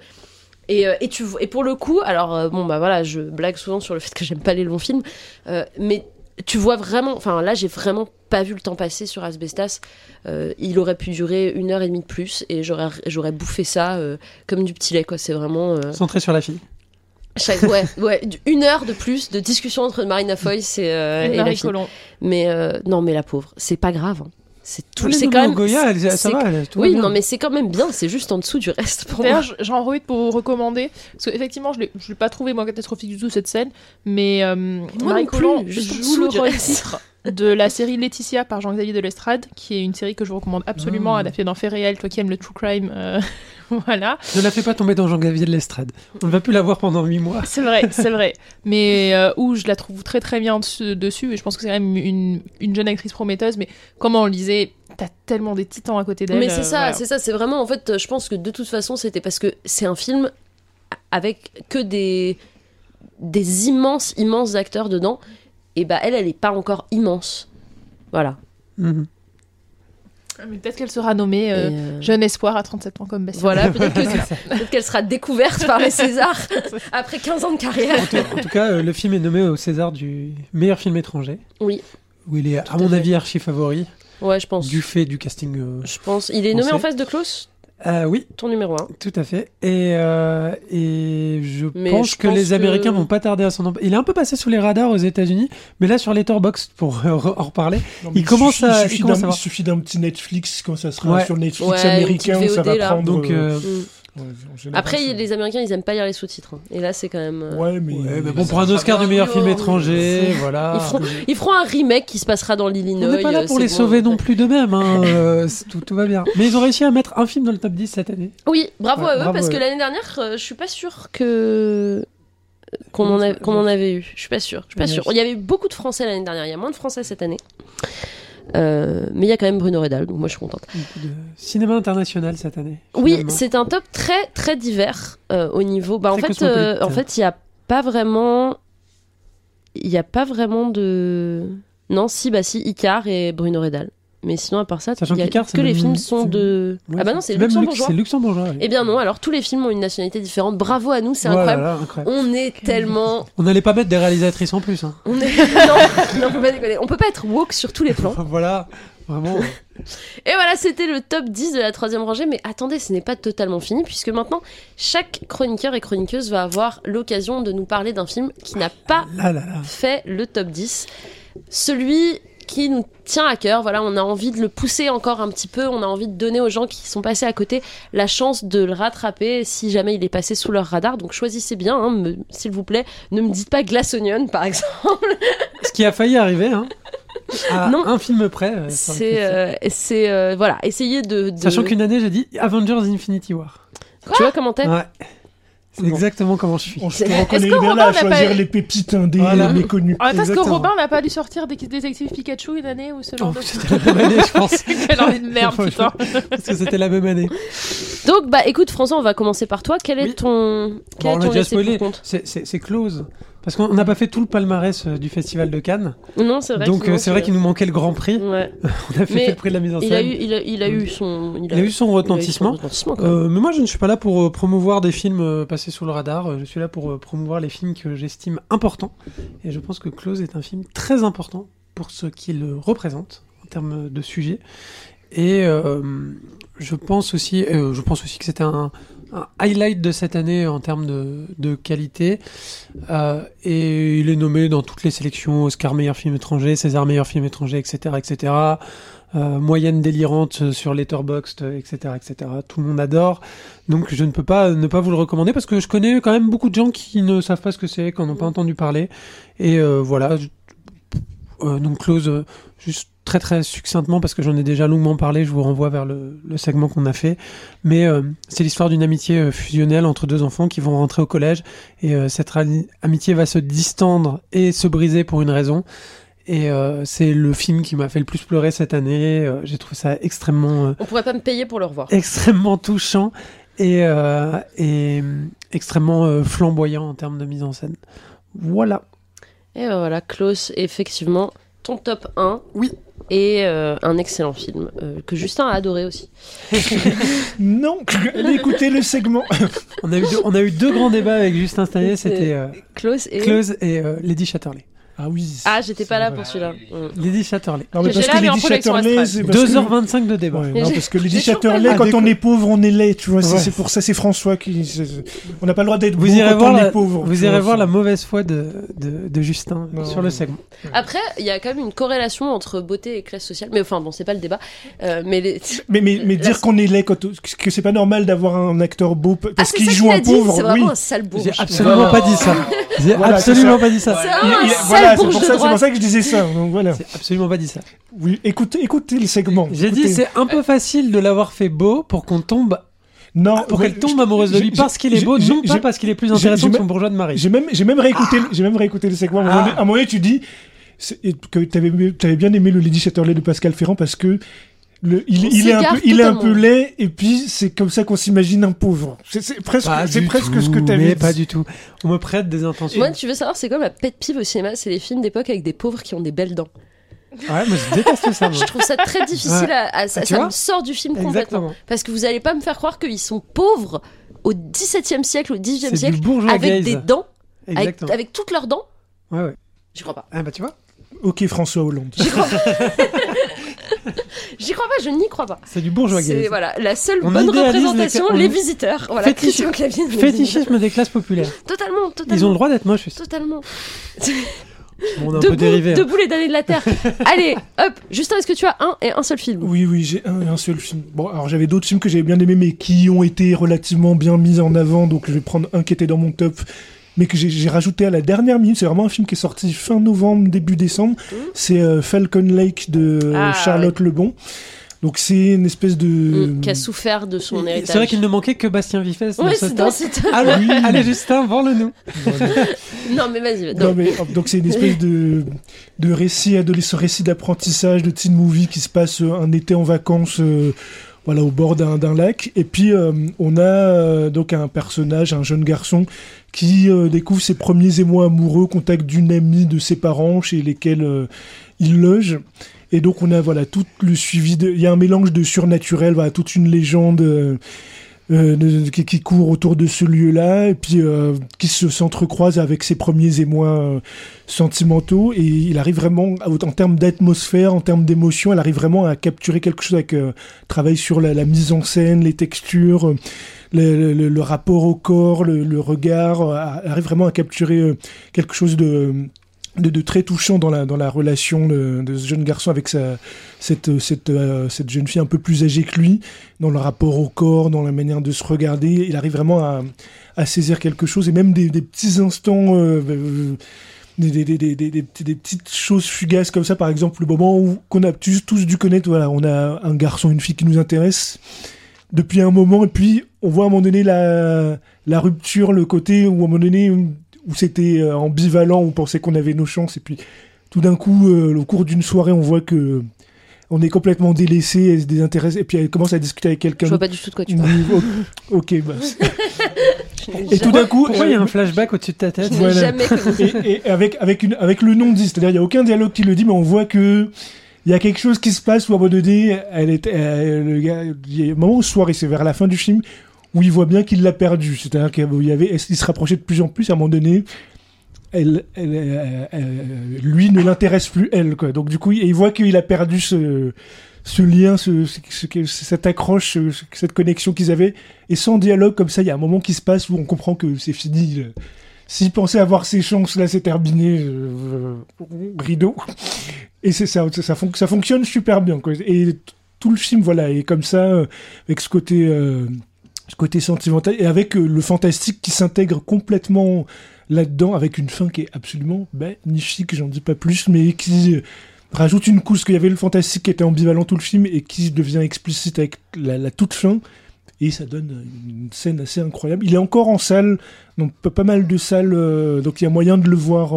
et, euh, et, tu, et pour le coup, alors, euh, bon, bah voilà, je blague souvent sur le fait que j'aime pas les longs films, euh, mais tu vois vraiment. Enfin, là, j'ai vraiment pas vu le temps passer sur Asbestas. Euh, il aurait pu durer une heure et demie de plus et j'aurais j'aurais bouffé ça euh, comme du petit lait, quoi. C'est vraiment. euh, Centré sur la fille. chaque- ouais, (laughs) ouais, une heure de plus de discussion entre Marina Foy c'est, euh, Et et la Marie fille. Colomb. Mais euh, non, mais la pauvre, c'est pas grave. hein. C'est tout. C'est quand même. Goya, elle- ça c'est- va, elle- tout va Oui, bien. non, mais c'est quand même bien. C'est juste en dessous du reste pour moi. J'en profite pour vous recommander, parce qu'effectivement, je l'ai je l'ai pas trouvé moi catastrophique du tout cette scène, mais euh, Marie non plus, Colomb juste en joue dessous le titre de la série Laetitia par Jean-Xavier de l'Estrade, qui est une série que je vous recommande absolument. Ah. Elle a fait dans Fait réel, toi qui aimes le true crime, euh, (laughs) voilà. Ne la fais pas tomber dans Jean-Gavier de l'Estrade. On ne va plus la voir pendant 8 mois. C'est vrai, c'est vrai. Mais euh, où je la trouve très très bien dessus, et je pense que c'est quand même une, une jeune actrice prometteuse, mais comme on le disait, t'as tellement des titans à côté d'elle. Mais c'est euh, ça, voilà. c'est ça. C'est vraiment. En fait, je pense que de toute façon, c'était parce que c'est un film avec que des des immenses, immenses acteurs dedans. Et bah, elle, elle est pas encore immense. Voilà. Mhm. Mais peut-être qu'elle sera nommée euh, euh, Jeune Espoir à 37 ans comme best Voilà, (laughs) peut-être que- peut-être qu'elle sera découverte par les Césars (laughs) après 15 ans de carrière. En tout, en tout cas, euh, le film est nommé au César du meilleur film étranger. Oui. Où il est, à à mon fait. avis, archi favori. Ouais, je pense. Du fait du casting. euh, Je pense. Il est nommé en face de Klaus, euh, oui, ton numéro 1. tout à fait. Et, euh, et je Mais pense je que pense les que- Américains vont pas tarder à s'en emp- Il est un peu passé sous les radars aux États-Unis, mais là sur Letterboxd, pour euh, en reparler, Non, Il commence suffit- à- il suffit il commence d'un- à voir. il suffit d'un petit Netflix quand ça sera Ouais. sur Netflix Ouais, américain, ça va là. prendre. donc euh, Après, ça- les Américains, ils aiment pas lire les sous-titres. hein. Et là, c'est quand même. euh, Ouais, mais. ouais, mais bon, pour un Oscar du meilleur film étranger, (laughs) voilà. Ils feront, ils feront un remake qui se passera dans On l'Illinois. n'est pas là euh, pour c'est les bon, sauver en non plus de même, hein, (laughs) euh, c'est- tout, tout va bien. Mais ils ont réussi à mettre un film dans le top 10 cette année. Oui, bravo Ouais, à eux, bravo parce à que eux. l'année dernière, euh, je suis pas sûre que. Qu'on en, a- qu'on en avait eu. Je suis pas sûre. Je suis pas Ouais, sûre. Il y avait beaucoup de Français l'année dernière. Il y a moins de Français cette année. Euh, mais il y a quand même Bruno Redal, donc moi je suis contente. De cinéma international cette année. Oui, c'est un top très très divers euh, au niveau. Bah, en fait, euh, en fait, il y a pas vraiment, il y a pas vraiment de. Non, si, bah si, Icar et Bruno Redal. Mais sinon, à part ça, Sachant il y a c'est que les films sont de. Ouais, ah bah non, c'est luxembourgeois. C'est luxembourgeois. Eh bien non, alors tous les films ont une nationalité différente. Bravo à nous, c'est incroyable. là, incroyable. On est tellement. On n'allait pas mettre des réalisatrices en plus. hein. On est... (laughs) non, non, on peut pas déconner. On peut pas être woke sur tous les plans. (laughs) voilà, vraiment. (laughs) Et voilà, c'était le top 10 de la troisième rangée. Mais attendez, ce n'est pas totalement fini, puisque maintenant, chaque chroniqueur et chroniqueuse va avoir l'occasion de nous parler d'un film qui n'a pas Là, là, là. fait le top 10. Celui qui nous tient à cœur, voilà, on a envie de le pousser encore un petit peu, on a envie de donner aux gens qui sont passés à côté la chance de le rattraper si jamais il est passé sous leur radar. Donc choisissez bien, hein, s'il vous plaît, ne me dites pas Glass Onion par exemple. (laughs) Ce qui a failli arriver, hein. À (laughs) Non. un film près. euh, C'est, euh, c'est euh, voilà, essayez de, de- Sachant qu'une année, j'ai dit Avengers Infinity War. tu vois? Comment t'es. Ouais. Exactement comment je suis. On se reconnaît Est-ce que bien Robin là à n'a choisir pas- les pépites indés Voilà. les méconnus. En même temps, est-ce que. Robin n'a pas dû sortir des détectives Pikachu une année ou ce genre Oh, de c'était la même année, je pense. (laughs) Quelle envie de merde, (laughs) putain. Parce que c'était la même année. Donc bah écoute François, on va commencer par toi. Quel est Oui. ton quel Bon, on est l'a ton déjà spoilé. c'est close. Parce qu'on n'a pas fait tout le palmarès euh, du Festival de Cannes. Non, c'est vrai. Donc euh, c'est vrai qu'il nous manquait le Grand Prix. Ouais. (laughs) On a fait le prix de la mise en Il a scène. eu, il a, il a eu son, Il a eu son retentissement. retentissement. Euh, mais moi, je ne suis pas là pour promouvoir des films passés sous le radar. Je suis là pour promouvoir les films que j'estime importants. Et je pense que Close est un film très important pour ce qu'il représente en termes de sujet. Et je pense aussi, je pense aussi que c'était un un highlight de cette année en termes de, de qualité. Euh, et il est nommé dans toutes les sélections Oscar meilleur film étranger, César meilleur film étranger, etc. etc. Euh, moyenne délirante sur Letterboxd, etc., etc. Tout le monde adore. Donc je ne peux pas ne pas vous le recommander parce que je connais quand même beaucoup de gens qui ne savent pas ce que c'est, qui n'en ont pas entendu parler. Et euh, voilà. Euh, donc close euh, juste très très succinctement parce que j'en ai déjà longuement parlé. Je vous renvoie vers le, le segment qu'on a fait. Mais euh, c'est l'histoire d'une amitié euh, fusionnelle entre deux enfants qui vont rentrer au collège et euh, cette amitié va se distendre et se briser pour une raison. Et euh, c'est le film qui m'a fait le plus pleurer cette année. Euh, J'ai trouvé ça extrêmement, euh, On pourrait pas me payer pour le revoir. extrêmement touchant et, euh, et extrêmement flamboyant en termes de mise en scène. Voilà. Et ben voilà, Klaus, effectivement, ton top 1. Oui. Et euh, un excellent film euh, que Justin a adoré aussi. (laughs) Non, (laughs) allez écouter le segment. (laughs) On a eu deux, on a eu deux grands débats avec Justin Steyer. C'est- C'était euh, Klaus et. Close et euh, Lady Chatterley. Ah oui. Ah, j'étais pas là vrai. pour celui-là. Mm. Lady Chatterley. Non, mais parce là, que mais en Lady Chatterley, astral. c'est parce que- 2h25 de débat. Ouais, non, parce que Lady Chatterley, quand Ah, on est pauvre, on est laid, tu vois. c'est- Ouais. C'est pour ça, c'est François qui. On n'a pas le droit d'être beau Vous irez quand voir on la, est pauvre. vous irez vois, voir la mauvaise foi de, de, de Justin Non. sur le segment. Après, il y a quand même une corrélation entre beauté et classe sociale. Mais enfin, bon, c'est pas le débat. Euh, mais les... (laughs) Mais, mais, dire qu'on est laid, quand que c'est pas normal d'avoir un acteur beau Ah, parce c'est qu'il joue un pauvre, C'est vraiment un sale bourge. J'ai absolument pas dit ça. J'ai absolument pas dit ça. C'est un sale voilà, c'est pour, ça- c'est pour droite. ça que je disais ça. Donc voilà. J'ai absolument pas dit ça. Oui, écoutez, écoutez le segment. J'ai dit c'est un peu facile de l'avoir fait beau pour qu'on tombe, non, pour qu'elle tombe amoureuse de lui parce qu'il est beau, non pas parce qu'il est plus intéressant que son bourgeois de mari. J'ai même, j'ai même réécouté, le- j'ai même réécouté le segment. À un moment Ah. donné- à un moment donné, tu dis c'est- que t'avais, avais bien aimé le Lady Chatterley de Pascal Ferrand parce que le, il, est un peu, il est un totalement. peu laid et puis c'est comme ça qu'on s'imagine un pauvre. C'est, presque, c'est presque tout, ce que t'avais mais pas du tout. On me prête des intentions. Moi, tu veux savoir, c'est quoi ma pet pive au cinéma C'est les films d'époque avec des pauvres qui ont des belles dents. Ouais, moi je déteste ça. Moi. Je trouve ça très difficile Ouais. à, à- ça, Ah, ça me sort du film complètement. Exactement. Parce que vous allez pas me faire croire qu'ils sont pauvres au XVIIe siècle, au du siècle, avec gaze. des dents, avec, toutes leurs dents. Ouais, ouais. J'y crois pas. Ah bah tu vois, Ok, François Hollande. J'y crois pas, (laughs) je n'y crois pas. c'est du bourgeois C'est voilà, la seule On bonne les- représentation, on- les, visiteurs. Voilà, Fétiche- Christian Clavier. les visiteurs. Fétichisme des classes populaires. Totalement, totalement. Ils ont le droit d'être moches aussi. Totalement. Bon, on un debout, peu dérivé. hein. debout les damnés de la terre. (laughs) Allez, hop. Justin, est-ce que tu as un et un seul film? Oui, oui, j'ai un, un seul film. Bon, alors j'avais d'autres films que j'avais bien aimés, mais qui ont été relativement bien mis en avant. Donc je vais prendre un qui était dans mon top, mais que j'ai- rajouté à la dernière minute. C'est vraiment un film qui est sorti fin novembre, début décembre. Mhm. C'est euh, Falcon Lake de euh, Ah, Charlotte Lebon. Donc c'est une espèce de. Mm, Qui a souffert de son héritage. C'est vrai qu'il ne manquait que Bastien Vifès dans Ouais, dans top. cette. Allez, Oui. allez Justin, vends-le-nous. (laughs) Non, mais vas-y. Non, non. mais, hop, donc c'est une espèce de, de récit adolescent, récit d'apprentissage, de teen movie qui se passe euh, un été en vacances, euh, voilà, au bord d'un lac. Et puis euh, on a euh, donc un personnage, un jeune garçon qui euh, découvre ses premiers émois amoureux contact d'une amie de ses parents chez lesquels il loge. Et donc on a voilà tout le suivi de, il y a un mélange de surnaturel, voilà toute une légende. Euh, qui, qui court autour de ce lieu-là et puis euh, qui se s'entrecroise avec ses premiers émois euh, sentimentaux. Et il arrive vraiment en termes d'atmosphère, en termes d'émotion, elle arrive vraiment à capturer quelque chose avec euh, travail sur la, mise en scène, les textures, euh, le, le- le rapport au corps, le, le regard, euh, arrive vraiment à capturer quelque chose de de, très touchant dans la, dans la relation de, ce jeune garçon avec sa, cette, cette, euh, cette jeune fille un peu plus âgée que lui, dans le rapport au corps, dans la manière de se regarder. Il arrive vraiment à, saisir quelque chose et même des, petits instants. euh, euh, des, des, des, des petites choses fugaces comme ça, par exemple, le moment où qu'on a tous, tous dû connaître, voilà, on a un garçon, une fille qui nous intéresse depuis un moment, et puis on voit à un moment donné la, la rupture, le côté où à un moment donné où c'était euh, ambivalent, on pensait qu'on avait nos chances, et puis tout d'un coup, euh, au cours d'une soirée, on voit que on est complètement délaissé, elle se désintéresse, et puis elle commence à discuter avec Je quelqu'un. vois pas du tout de quoi tu parles. Ok, bah. Je (laughs) Et tout d'un coup, Pourquoi il y a euh, un flashback au-dessus de ta tête voilà. jamais et, et avec avec une avec le non dit, c'est-à-dire il y a aucun dialogue qui le dit, mais on voit que il y a quelque chose qui se passe où à un moment donné, elle est, elle- le gars, il y a un moment au soir et c'est vers la fin du film où il voit bien qu'il l'a perdu, c'est-à-dire qu'il y avait, il se rapprochait de plus en plus à un moment donné. Euh, euh, lui ne l'intéresse plus elle. Donc du coup, il voit qu'il a perdu ce lien, ce, ce- ce- cette accroche, ce- cette connexion qu'ils avaient. Et sans dialogue, comme ça, il y a un moment qui se passe où on comprend que c'est fini. S'ils pensaient avoir ces chances, là, c'est terminé. euh, rideau. Et c'est ça, ça, ça, fonc- ça fonctionne super bien. Et tout le film, voilà, est comme ça, avec ce côté, ce côté sentimental, et avec euh, le fantastique qui s'intègre complètement là-dedans, avec une fin qui est absolument magnifique, j'en dis pas plus, mais qui euh, rajoute une couche, qu'il y avait le fantastique qui était ambivalent tout le film, et qui devient explicite avec la, toute fin, et ça donne une scène assez incroyable. Il est encore en salle, donc pas mal de salles, euh, donc il y a moyen de le voir...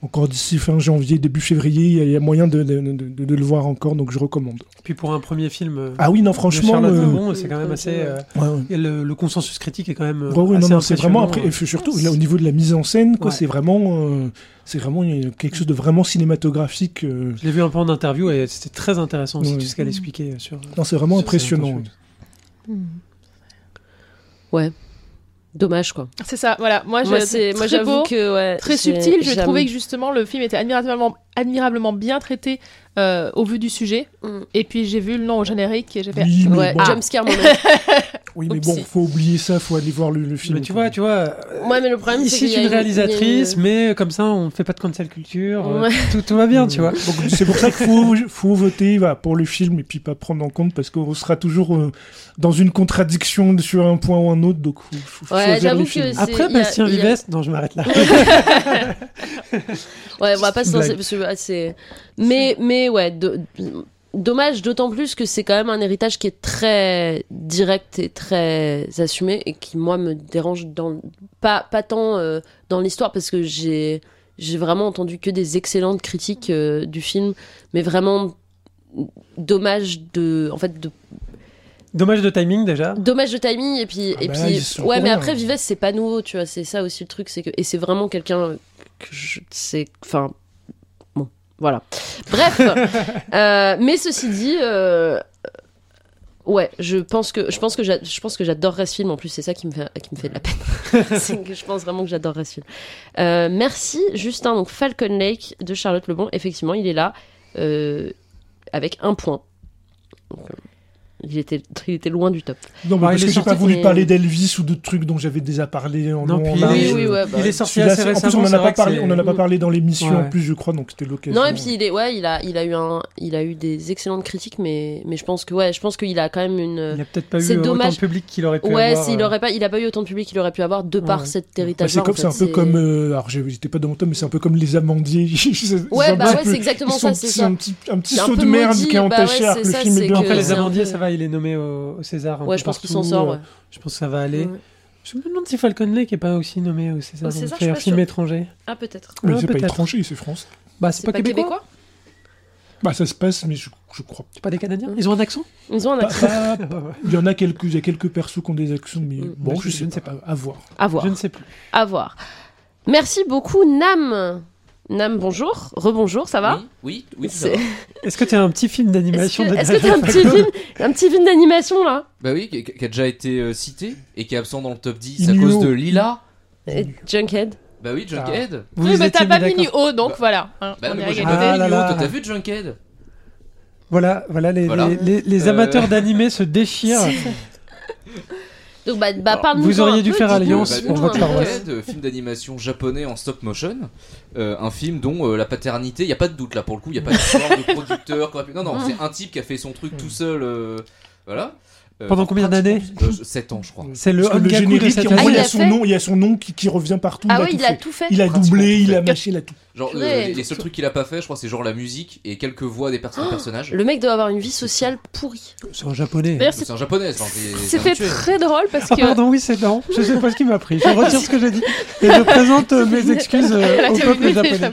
encore d'ici fin janvier, début février, il y a- moyen de, de- de- de- de le voir encore, donc je recommande. Puis pour un premier film euh, Ah oui, non, franchement, euh, c'est quand même assez. euh, ouais, ouais. et le, le consensus critique est quand même. Ouais, non, assez non, c'est vraiment après, et surtout là, au niveau de la mise en scène, quoi, Ouais. c'est vraiment, euh, c'est vraiment quelque chose de vraiment cinématographique. euh, Je l'ai vu un peu en interview et c'était très intéressant aussi Ouais. tout ce qu'elle expliquait sur. non, c'est vraiment impressionnant. sur- Ouais. Dommage quoi. C'est ça, voilà. Moi, c'est, moi très j'avoue beau, que ouais, très subtil. J'ai trouvé que justement le film était admirablement, admirablement bien traité euh, au vu du sujet. Mm. Et puis j'ai vu le nom au générique et j'ai fait. Oui, mais Ouais, bon, jumpscare moi-même. (laughs) oui, mais bon, faut oublier ça, faut aller voir le, le film. Mais tu vois, tu vois. Ouais, mais le problème c'est Ici, c'est une réalisatrice, mais comme ça, on ne fait pas de cancel culture. euh. Tout, tout va bien, tu vois. Donc, c'est pour ça qu'il faut, faut voter voilà, pour le film et puis pas prendre en compte parce qu'on sera toujours euh, dans une contradiction sur un point ou un autre. Donc, faut, faut Ouais, choisir j'avoue que Après, Bastien a- Vives, non, je m'arrête là. (laughs) Ouais, on va pas se lancer parce que c'est. Mais, mais ouais, do- dommage d'autant plus que c'est quand même un héritage qui est très direct et très assumé et qui moi me dérange dans pas pas tant euh, dans l'histoire parce que j'ai j'ai vraiment entendu que des excellentes critiques euh, du film, mais vraiment dommage de en fait de Dommage de timing déjà. dommage de timing et puis Ah et bah, puis ouais mais après hein. Vives c'est pas nouveau tu vois c'est ça aussi le truc c'est que et c'est vraiment quelqu'un que je sais enfin voilà. Bref. (laughs) Euh, mais ceci dit euh, ouais je pense que je pense que j'a- je pense que j'adorerais ce film. En plus c'est ça qui me fait qui me fait de la peine. (laughs) (laughs) C'est que je pense vraiment que j'adorerais ce film. Euh, merci Justin. Donc Falcon Lake de Charlotte Lebon. Effectivement il est là avec un point. Donc, il était, il était loin du top. Non, mais Bah, parce il est que j'ai pas sorti- voulu mais- parler d'Elvis ou d'autres trucs dont j'avais déjà parlé en Non, long, en puis large. il est- Oui, oui, ouais, bah, il est sorti Celui-là, assez c'est- en récemment. plus, on en a pas parlé, on en a pas parlé dans l'émission Ouais. en plus, je crois, donc c'était l'occasion. Non et puis il est ouais il a il a eu un il a eu des excellentes critiques mais mais je pense que ouais je pense qu'il a quand même une Il a peut-être pas eu C'est autant dommage. de public qu'il aurait pu ouais avoir. s'il euh, aurait pas il a pas eu autant de public qu'il aurait pu avoir de par Ouais. cet Bah, héritage c'est comme c'est un peu comme euh, alors j'étais pas dans mon top mais c'est un peu comme les amandiers (laughs) C'est ouais bah ouais c'est exactement ça c'est ça un petit un petit saut de merde qui est bah ouais, entaché le ça, film est bien les amandiers, ça va, il est nommé au, au César. un ouais peu je pense qu'il s'en sort euh, ouais. Je pense que ça va aller. Ouais. Je me demande si Falcon Lake est pas aussi nommé au César. Au César, un pas film étranger. ah peut-être mais Ouais, c'est pas peut-être. étranger c'est France Bah, c'est pas, québécois. bah ça se passe mais je, je crois C'est pas des Canadiens Mm. Ils ont un accent ils ont un pas, accent (laughs) pas- ouais. il y en a quelques il y a quelques persos qui ont des actions mais Mm. bon Je- je, je ne sais pas. à voir à voir Je ne sais plus. à voir merci beaucoup Nam Nam bonjour rebonjour ça va Oui, oui, oui, ça C'est- va. (laughs) Est-ce que tu as un petit film est-ce d'animation que est-ce que t'as un Daniel petit film un petit film d'animation là Bah oui, qui, qui a déjà été euh, cité et qui est absent dans le top 10 à cause de Lila. Et Junkhead Bah oui, Junkhead. Vous oui, mais t'as pas mis haut, donc Bah- voilà. hein, Bah on oui, est j'ai. Ah pas T'as vu Junkhead Voilà, voilà les, Voilà. les, les- les Euh. amateurs d'animé se déchirent. (laughs) donc bah, bah parle-nous vous auriez dû faire alliance Bah, pour votre paroisse. Film d'animation japonais en stop motion. Euh, un film dont euh, la paternité, il n'y a pas de doute là pour le coup, il n'y a pas d'histoire de producteur. Non, non, c'est un type qui a fait son truc tout seul. euh, voilà. Euh, Pendant combien d'années 7 ans, je crois. (laughs) C'est le le de générique cette gros, Ah, il il y a son fait nom il y a son nom qui, qui revient partout ah il a ouais tout il a fait. tout fait il a doublé il a mâché il a tout Genre, euh, les, les seuls trucs qu'il a pas fait, je crois, c'est genre la musique et quelques voix des perso- personnages. le mec doit avoir une vie sociale pourrie C'est en japonais. D'ailleurs, c'est un japonais, c'est- un fait très drôle parce Ah que. pardon, oui, c'est non. Je sais pas ce qui m'a pris. Je retire ce que j'ai dit. Et je présente euh, mes (laughs) excuses euh, au peuple japonais.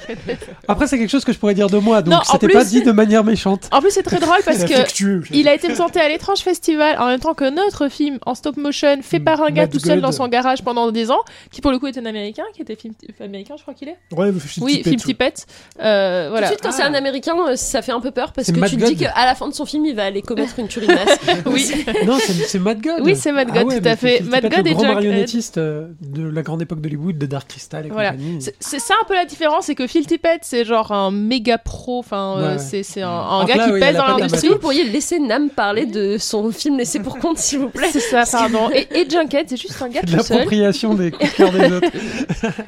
Après, c'est quelque chose que je pourrais dire de moi, donc Non, en c'était plus- pas dit de manière méchante. En plus, c'est très drôle parce que. affectueux. Il a été présenté à l'étrange festival en même temps que notre film en stop motion fait par un gars Mad tout seul God. dans son garage pendant 10 ans, qui pour le coup est un américain, qui était film, film américain, je crois qu'il est. Ouais, Oui, Phil tout. Tippett. Euh, voilà. Tout de suite, quand c'est un américain, euh, ça fait un peu peur parce que Matt tu te dis God. qu'à la fin de son film, il va aller commettre une tuerie de masse. (laughs) Oui. (laughs) Non, c'est Matt God. Oui, c'est Matt Ah God, ouais, tout à fait. c'est Matt God le et grand Jack marionnettiste euh, de la grande époque d'Hollywood, de Dark Crystal et Voilà. compagnie. C'est ça un peu la différence, c'est que Phil Tippett, c'est genre un méga pro, enfin, euh, Ouais. c'est c'est un, gars là, qui oui, pèse dans l'industrie. que vous pourriez laisser Nam parler de son film Laissé pour compte, s'il vous plaît C'est ça, pardon. (laughs) Et, et Junket, c'est juste un gars tout seul. l'appropriation des coups de cœur des autres.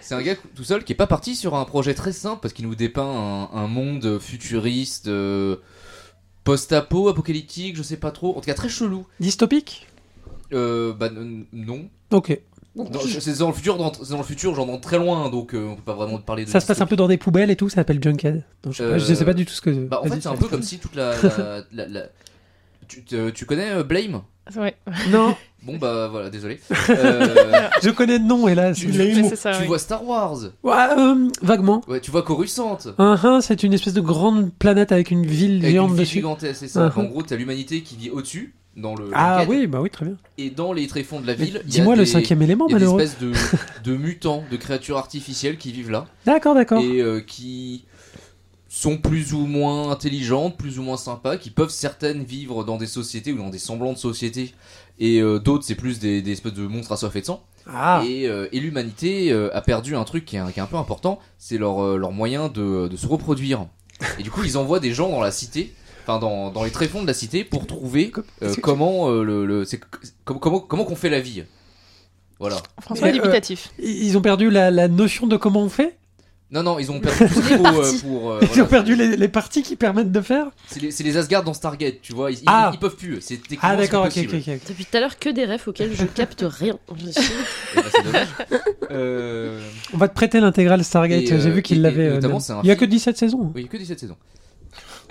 C'est un gars tout seul qui est pas parti sur un projet très simple parce qu'il nous dépeint un, un monde futuriste, euh, post-apo, apocalyptique, je sais pas trop, en tout cas très chelou. Dystopique? Euh, bah n- non. Ok. Non, c'est dans le futur, dans, dans le futur, j'en entends très loin, donc euh, on peut pas vraiment te parler de. Ça se passe un peu dans des poubelles et tout, ça s'appelle Junkhead. Donc, je, sais pas, je sais pas du tout ce que. Bah, en fait, c'est un peu comme si toute la. la- la- la- Tu, tu connais euh, Blame? Ouais, Non, (laughs) Bon, bah voilà, désolé. (laughs) Euh, je connais de nom, hélas. tu, tu- ça, tu oui. vois Star Wars Ouais, euh, vaguement. Ouais, tu vois Coruscant un, c'est une espèce de grande planète avec une ville Avec géante une ville dessus. gigantesque, c'est ça. Uh-huh. En gros, t'as l'humanité qui vit au-dessus, dans le. Ah oui, bah oui, très bien. Et dans les tréfonds de la ville, il y a Dis-moi le cinquième élément, Il y a des espèces de, de mutants, de créatures artificielles qui vivent là D'accord, d'accord. et euh, qui sont plus ou moins intelligentes, plus ou moins sympas, qui peuvent certaines vivre dans des sociétés ou dans des semblants de sociétés, et euh, d'autres c'est plus des, des espèces de monstres assoiffés de sang. Ah, Et, euh, et l'humanité euh, a perdu un truc qui est un, qui est un peu important, c'est leur, euh, leur moyen de, de se reproduire. Et du coup ils envoient des gens dans la cité, enfin dans, dans les tréfonds de la cité pour trouver euh, comment euh, le, le- c'est- comment comment comment qu'on fait la vie. Voilà. François euh, dubitatif. ils ont perdu la, la notion de comment on fait? Non non ils ont (laughs) perdu tout ce qu'il faut euh, parties. pour. euh, Ils voilà. ont perdu les, les parties qui permettent de faire C'est les, c'est les Asgard dans Stargate, tu vois. Ils, ils- Ah. ils peuvent plus. C'est techniquement Ah d'accord, ok, c'est ok. Depuis tout à l'heure, que des rêves auxquels je capte rien. Je suis- (laughs) Eh ben, c'est dommage. (laughs) Euh, On va te prêter l'intégrale Stargate, Et, euh, j'ai vu qu'il et- l'avait. euh, notamment, même. c'est un Il y a que film- 17 saisons. Oui, que 17 saisons.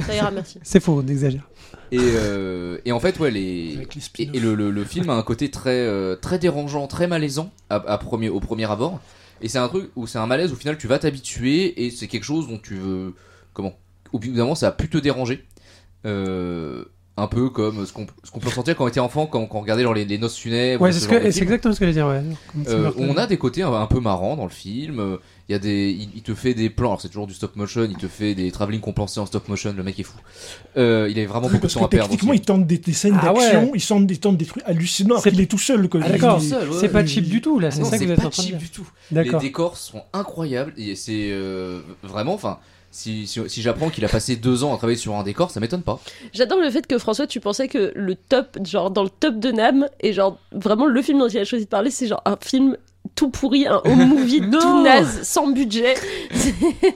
Ça ira, merci. C'est faux, on exagère. Et, euh, et en fait, ouais, les. Avec les Et, spin-offs. et le, le- le film a un côté très, euh, très dérangeant, très malaisant à, à premier, au premier abord. Et c'est un truc où c'est un malaise, au final, tu vas t'habituer et c'est quelque chose dont tu veux. Comment Au bout d'un moment, ça va plus te déranger. Euh, un peu comme ce qu'on ce qu'on peut ressentir quand on était enfant, quand, quand on regardait genre, les, les noces funèbres. Ouais, ce c'est ce exactement ce que je veux dire. Ouais. Euh, on a des côtés un, un peu marrants dans le film. Il y a des, il, il te fait des plans. Alors c'est toujours du stop motion. Il te fait des travelling compensés en stop motion. Le mec est fou. Euh, il avait vraiment Oui, beaucoup de temps que à perdre. techniquement, ils tentent des, des scènes Ah d'action, ouais. ils tentent, ils tentent des trucs hallucinants, C'est- qu'il est tout seul. Quoi. Ah, d'accord. Il- seul, ouais, C'est pas il- cheap du tout là, Ah c'est non, ça que c'est vous êtes pas en train de dire. du tout. Les décors sont incroyables et c'est euh, vraiment, enfin, si, si, si j'apprends qu'il a passé deux ans à travailler sur un décor, ça m'étonne pas. J'adore le fait que François, tu pensais que le top, genre dans le top de Nam, et genre vraiment le film dont il a choisi de parler, c'est genre un film tout pourri, un home movie (laughs) Non. tout naze, sans budget.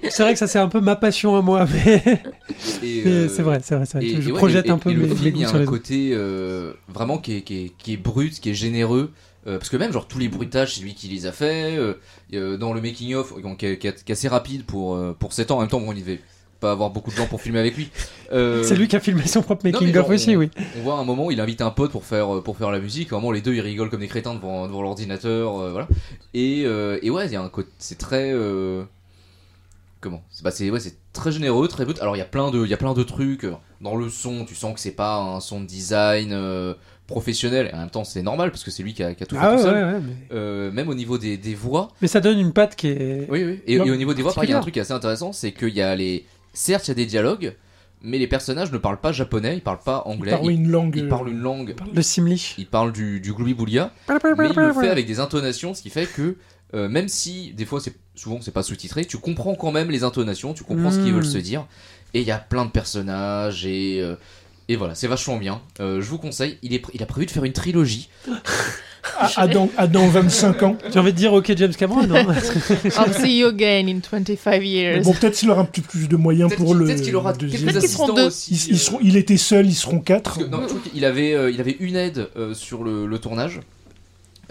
C'est vrai que ça c'est un peu ma passion à moi, mais (laughs) euh, c'est vrai, c'est vrai, c'est vrai. et- je et ouais, projette et- un peu et mes, le film, il y a un côté euh, vraiment qui est, qui, est, qui est brut, qui est généreux. euh, parce que même genre tous les bruitages c'est lui qui les a fait dans le making of qui, est- assez rapide pour euh, pour 7 ans en même temps bon il devait pas avoir beaucoup de gens pour filmer avec lui Euh, C'est lui qui a filmé son propre making of aussi, on- oui. On voit un moment où il invite un pote pour faire euh, pour faire la musique. Vraiment, les deux ils rigolent comme des crétins devant, devant l'ordinateur, euh, voilà. Et, euh, et ouais, il y a un côté, c'est très comment? C'est bah, ouais, c'est très généreux, très brut. Alors il y a plein de il y a plein de trucs dans le son. Tu sens que c'est pas un son de design professionnel. Et en même temps, c'est normal parce que c'est lui qui a, qui a tout fait Ah tout seul. ouais, ouais, mais... Euh, même au niveau des, des voix, mais ça donne une patte qui est. oui, oui. Et, et au niveau des voix, il y a un truc qui est assez intéressant, c'est qu'il y a les. Certes, il y a des dialogues, mais les personnages ne parlent pas japonais, ils parlent pas anglais, ils, une langue. ils euh, parlent une langue. Le Simlish. Il parle du, du mais il le fait avec des intonations, ce qui fait que euh, même si des fois c'est souvent c'est pas sous-titré, tu comprends quand même les intonations, tu comprends ce qu'ils Mm. veulent se dire. Et il y a plein de personnages et euh, et voilà, c'est vachement bien. Euh, je vous conseille. Il est pr- il a prévu de faire une trilogie. à- Adam, Adam, 25 ans. J'ai envie de dire ok James Cameron, non (laughs) I'll see you again in 25 Mais years. bon, peut-être qu'il aura un peu plus de moyens pour le peut-être qu'il aura quelques assistants deux. aussi. Ils, ils euh, seront, il était seul, ils seront quatre. Que, non, qu'il avait, euh, il avait une aide euh, sur le, le tournage.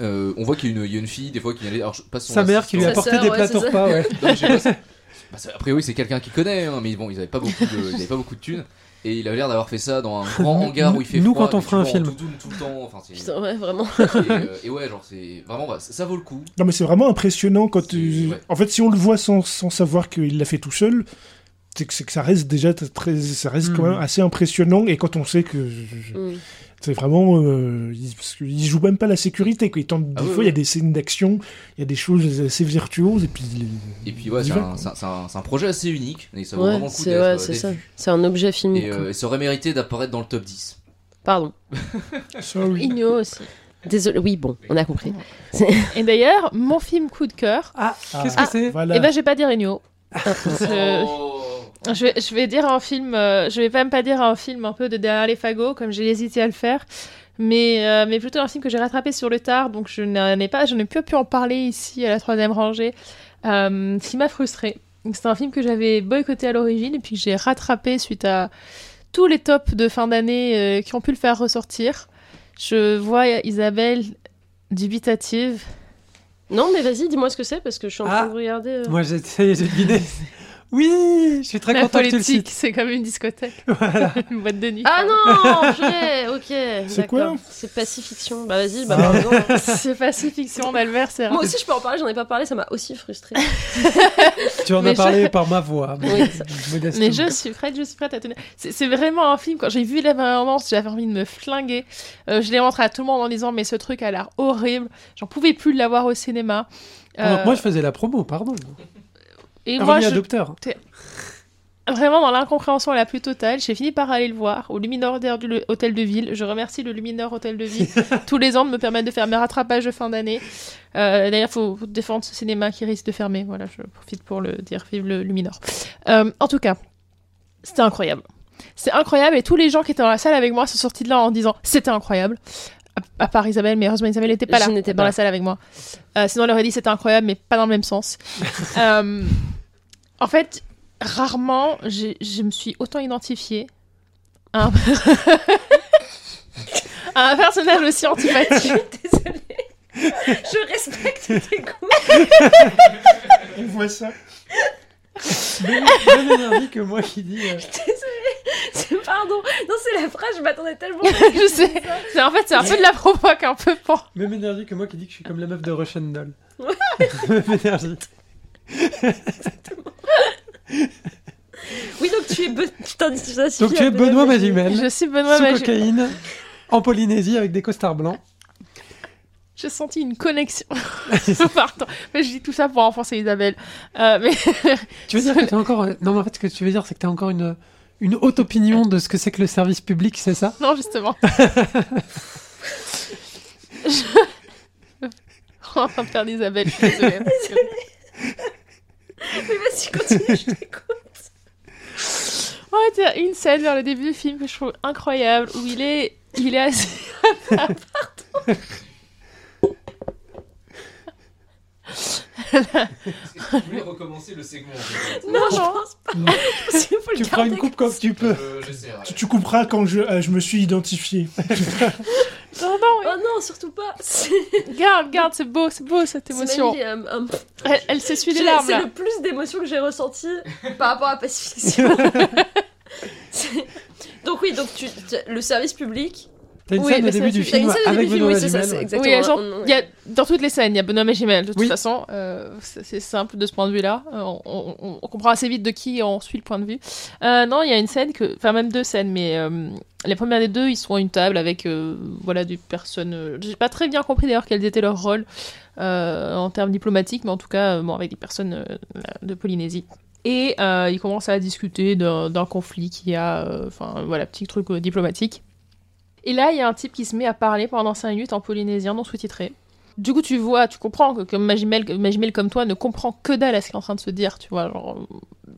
Euh, on voit qu'il y, a une- il y a une fille, des fois, qui allait. alors, je- pas son Sa mère qui lui a assistant. Sa apporté sœur, des ouais, plateaux repas, ouais. Non, pas, c'est- (laughs) bah, a priori, c'est quelqu'un qui connaît, hein, mais bon, ils avaient pas beaucoup de, ils avaient pas beaucoup de thunes. Et il avait l'air d'avoir fait ça dans un (laughs) grand Nous- hangar où il fait nous, froid, quand on fera un film. tout le temps. Enfin, c'est- Putain, ouais, vraiment. et, euh, et ouais, genre, c'est vraiment, bah, ça, ça vaut le coup. Non, mais c'est vraiment impressionnant quand. Euh, ouais. En fait, si on le voit sans, sans savoir qu'il l'a fait tout seul, c'est que, c'est que ça reste déjà très. Ça reste quand Mhm. même assez impressionnant. Et quand on sait que. je- je- Mm. C'est vraiment. Euh, il, parce qu'il joue même pas la sécurité. Quoi. Il tente, Ah des oui, fois, il y a des scènes d'action, il y a des choses assez virtuoses, et puis. Et puis ouais, il c'est un, projet assez unique et ça vaut Ouais, vraiment coup d'être ouais, euh, c'est ça. C'est un objet filmique. Et euh, ça aurait mérité d'apparaître dans le top 10. Pardon. (laughs) Sorry. Igno aussi. Désolé. Oui, bon, on a compris. (laughs) Et d'ailleurs, mon film coup de cœur, Ah, Ah. qu'est-ce que c'est? Voilà. eh ben je vais pas dire Igno. (laughs) Oh. Je vais, je vais dire un film, euh, je vais même pas dire un film un peu de derrière les fagots, comme j'ai hésité à le faire, mais, euh, mais plutôt un film que j'ai rattrapé sur le tard, donc je n'en ai pas, je n'ai plus pu en parler ici à la troisième rangée, euh, ce qui m'a frustré. C'est un film que j'avais boycotté à l'origine et puis que j'ai rattrapé suite à tous les tops de fin d'année euh, qui ont pu le faire ressortir. Je vois Isabelle dubitative. Non, mais vas-y, dis-moi ce que c'est parce que je suis en train Ah. de regarder. euh. Moi, j'ai est, j'ai deviné. Oui, je suis très La content que tu le cites. c'est comme une discothèque, (laughs) Voilà. (laughs) une boîte de nuit. Ah non, purée, (laughs) ok. C'est quoi C'est Pacifiction. Bah vas-y, bah Ah. pardon. c'est pas si fiction d'Albert Serra. Moi aussi, je peux en parler, j'en ai pas parlé, ça m'a aussi frustré. Tu en Mais as parlé je- par ma voix. Oui, ça- modestement. Mais je suis prête, je suis prête à tenir. C'est c'est vraiment un film, quand j'ai vu la bande-annonce, j'avais envie de me flinguer. Euh, je l'ai montré à tout le monde en disant, mais ce truc a l'air horrible. J'en pouvais plus de l'avoir au cinéma. Euh, moi, je faisais la promo, pardon. Et moi, je- adopteur. vraiment dans l'incompréhension la plus totale, j'ai fini par aller le voir au Luminor du Hôtel de Ville. Je remercie le Luminor Hôtel de Ville (laughs) tous les ans de me permettre de faire mes rattrapages de fin d'année. Euh, D'ailleurs, il faut faut défendre ce cinéma qui risque de fermer. Voilà, je profite pour le dire. Vive le Luminor. Euh, en tout cas, c'était incroyable. C'est incroyable et tous les gens qui étaient dans la salle avec moi sont sortis de là en disant c'était incroyable. À, à part Isabelle, mais heureusement Isabelle n'était pas là dans pas la salle avec moi. Euh, sinon, elle aurait dit c'était incroyable, mais pas dans le même sens. (laughs) Euh, en fait, rarement je me suis autant identifiée à un... (laughs) à un personnage aussi antipathique. Désolée. Je respecte tes goûts. On voit ça. Même, même énergie que moi qui dis. euh, C'est- Pardon. Non, c'est la phrase, je m'attendais tellement. (laughs) je sais. C'est- En fait, c'est un peu de la provoque, un peu pour. Même énergie que moi qui dit que je suis comme la meuf de Russian Doll. (laughs) Même énergie. Oui, donc tu es. Be... Tu t'identifies Donc tu es Benoît Magimel, Je suis Benoît sous Magimel. cocaïne, en Polynésie avec des costards blancs. J'ai senti une connexion. (laughs) (laughs) Pardon. Mais je dis tout ça pour enfoncer Isabelle. Euh, mais (laughs) Tu veux dire que tu as encore. Non, mais en fait, ce que tu veux dire, c'est que tu as encore une, une haute opinion de ce que c'est que le service public, c'est ça? Non, justement. je... On de perdre Isabelle. Je suis désolée. Mais vas-y, continue, je t'écoute. Ouais, a une scène vers le début du film que je trouve incroyable où il est, il est assis. Je voulais recommencer le segment. en fait? Non, je pense pas. Non. (laughs) Parce qu'il faut le Tu feras une coupe comme tu peux. J'essaierai. Tu, tu couperas quand je, euh, je me suis identifié. (laughs) Non, non, Oh non, surtout pas. C'est (laughs) garde, garde, c'est beau, c'est beau cette émotion. Elle, elle s'essuie les J'ai- larmes C'est là. le plus d'émotions que j'ai ressenti par rapport à Pacifiction. Donc oui, donc tu, tu- le service public. T'as une Oui, scène au début du film avec début du film, Benoît oui, c'est ça, Magimel. c'est ouais. exactement. Oui, genre, on- on- il y a, dans toutes les scènes, il y a Benoît Magimel. De toute Oui. façon, euh, c'est simple de ce point de vue-là. Euh, On, on- on comprend assez vite de qui on suit le point de vue. Euh, non, il y a une scène que, enfin même deux scènes, mais euh, les premières des deux, ils sont à une table avec, euh, voilà, des personnes. J'ai pas très bien compris d'ailleurs quels étaient leurs rôles euh, en termes diplomatiques, mais en tout cas, euh, bon, avec des personnes euh, de Polynésie. Et euh, ils commencent à discuter d'un conflit qui a, euh, enfin voilà, petit truc euh, diplomatique. Et là, il y a un type qui se met à parler pendant 5 minutes en polynésien non sous-titré. Du coup, tu vois, tu comprends que que Magimel comme toi ne comprend que dalle à ce qu'il est en train de se dire, tu vois. Euh,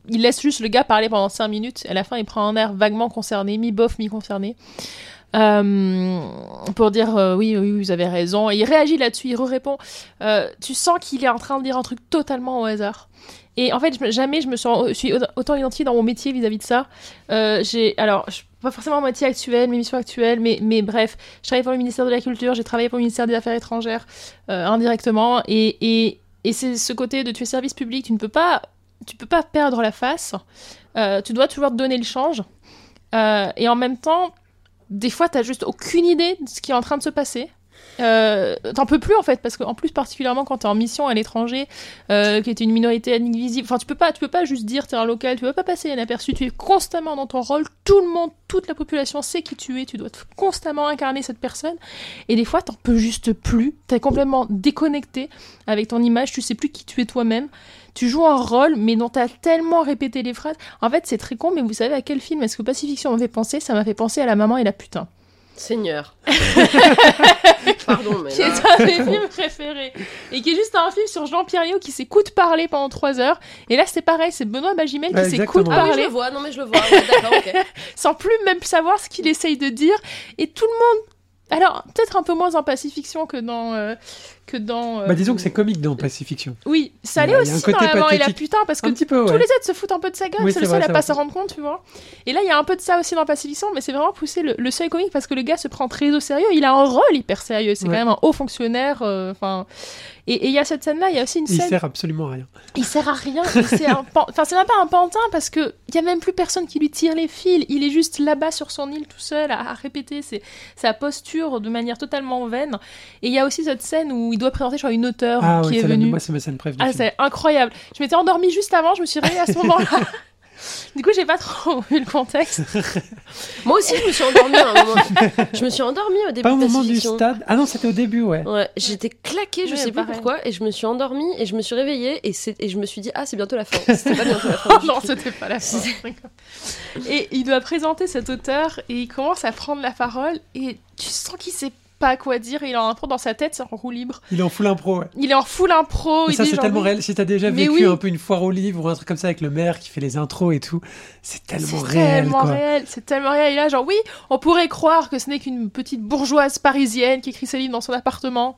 il laisse juste le gars parler pendant 5 minutes. À la fin, il prend un air vaguement concerné, mi-bof, mi-concerné. Euh, pour dire euh, oui, oui, vous avez raison. Et il réagit là-dessus, il répond. tu sens qu'il est en train de dire un truc totalement au hasard. Et en fait, jamais je me je suis autant identifiée dans mon métier vis-à-vis de ça. Euh, j'ai, alors, pas forcément mon métier actuel, mes missions actuelles, mais, mais bref, je travaille pour le ministère de la Culture, j'ai travaillé pour le ministère des Affaires étrangères euh, indirectement, et, et, et c'est ce côté de tu es service public, tu ne peux pas, tu peux pas perdre la face, Euh, tu dois toujours te donner le change, Euh, et en même temps, des fois, tu juste aucune idée de ce qui est en train de se passer. Euh, t'en peux plus en fait parce qu'en plus particulièrement quand t'es en mission à l'étranger euh, qui est une minorité invisible enfin tu peux pas tu peux pas juste dire t'es un local tu peux pas passer inaperçu tu es constamment dans ton rôle tout le monde toute la population sait qui tu es tu dois constamment incarner cette personne et des fois t'en peux juste plus t'es complètement déconnecté avec ton image tu sais plus qui tu es toi-même tu joues un rôle mais dont t'as tellement répété les phrases. En fait c'est très con mais vous savez à quel film est-ce que Pacifiction m'a fait penser ça m'a fait penser à la maman et la putain Seigneur. (laughs) Pardon, mais. qui est un de mes films préférés. Et qui est juste un film sur Jean-Pierre Léo qui s'écoute parler pendant 3 heures. Et là, c'est pareil, c'est Benoît Magimel qui Ouais, s'écoute. Ah oui, je parler le vois, non mais je le vois. Ouais, D'accord, ok. (laughs) sans plus même savoir ce qu'il essaye de dire. Et tout le monde. Alors, peut-être un peu moins en pacifiction que dans. euh, que dans euh, Bah, disons que c'est comique dans Pacifiction. Oui, ça Il allait il aussi dans mort et la putain parce que Un petit peu, tous les autres se foutent un peu de sa gueule, Oui, c'est le seul à pas s'en rendre compte, tu vois. Et là, il y a un peu de ça aussi dans Pacifiction, mais c'est vraiment poussé le, le seuil comique parce que le gars se prend très au sérieux. Il a un rôle hyper sérieux. C'est Ouais. quand même un haut fonctionnaire. euh, Enfin, et et il y a cette scène-là. Il y a aussi une Il scène. sert absolument à rien. Il sert à rien. C'est un pan- enfin, c'est même pas un pantin parce que il y a même plus personne qui lui tire les fils. Il est juste là-bas sur son île tout seul à, à répéter ses- sa posture de manière totalement vaine. Et il y a aussi cette scène où il doit présenter, je crois, une auteure Ah qui ouais, est venue. moi, c'est ma scène préf du Ah, c'est incroyable. Je m'étais endormie juste avant, je me suis réveillée à ce (laughs) moment-là. du coup, j'ai pas trop (laughs) vu le contexte. (laughs) Moi aussi, je me suis endormie à un moment. Je me suis endormie au début Pas au de moment du stade. Ah non, c'était au début, ouais. Ouais, j'étais claquée, je Ouais, sais pareil. pourquoi, et je me suis endormie et je me suis réveillée et, je me suis dit ah c'est bientôt la fin. C'était pas bientôt la fin. non, c'était pas la fin. Et il doit présenter cet auteur et il commence à prendre la parole et tu sens qu'il sait pas quoi dire. Il a un peu dans sa tête, c'est en roue libre. Il est en full impro, ouais. Il est en full impro. Et il ça, c'est tellement oui, réel. Si t'as déjà vécu oui. un peu une foire au livre ou un truc comme ça avec le maire qui fait les intros et tout, c'est tellement C'est réel, tellement quoi. réel, c'est tellement réel. Et là, genre, oui, on pourrait croire que ce n'est qu'une petite bourgeoise parisienne qui écrit ses livres dans son appartement.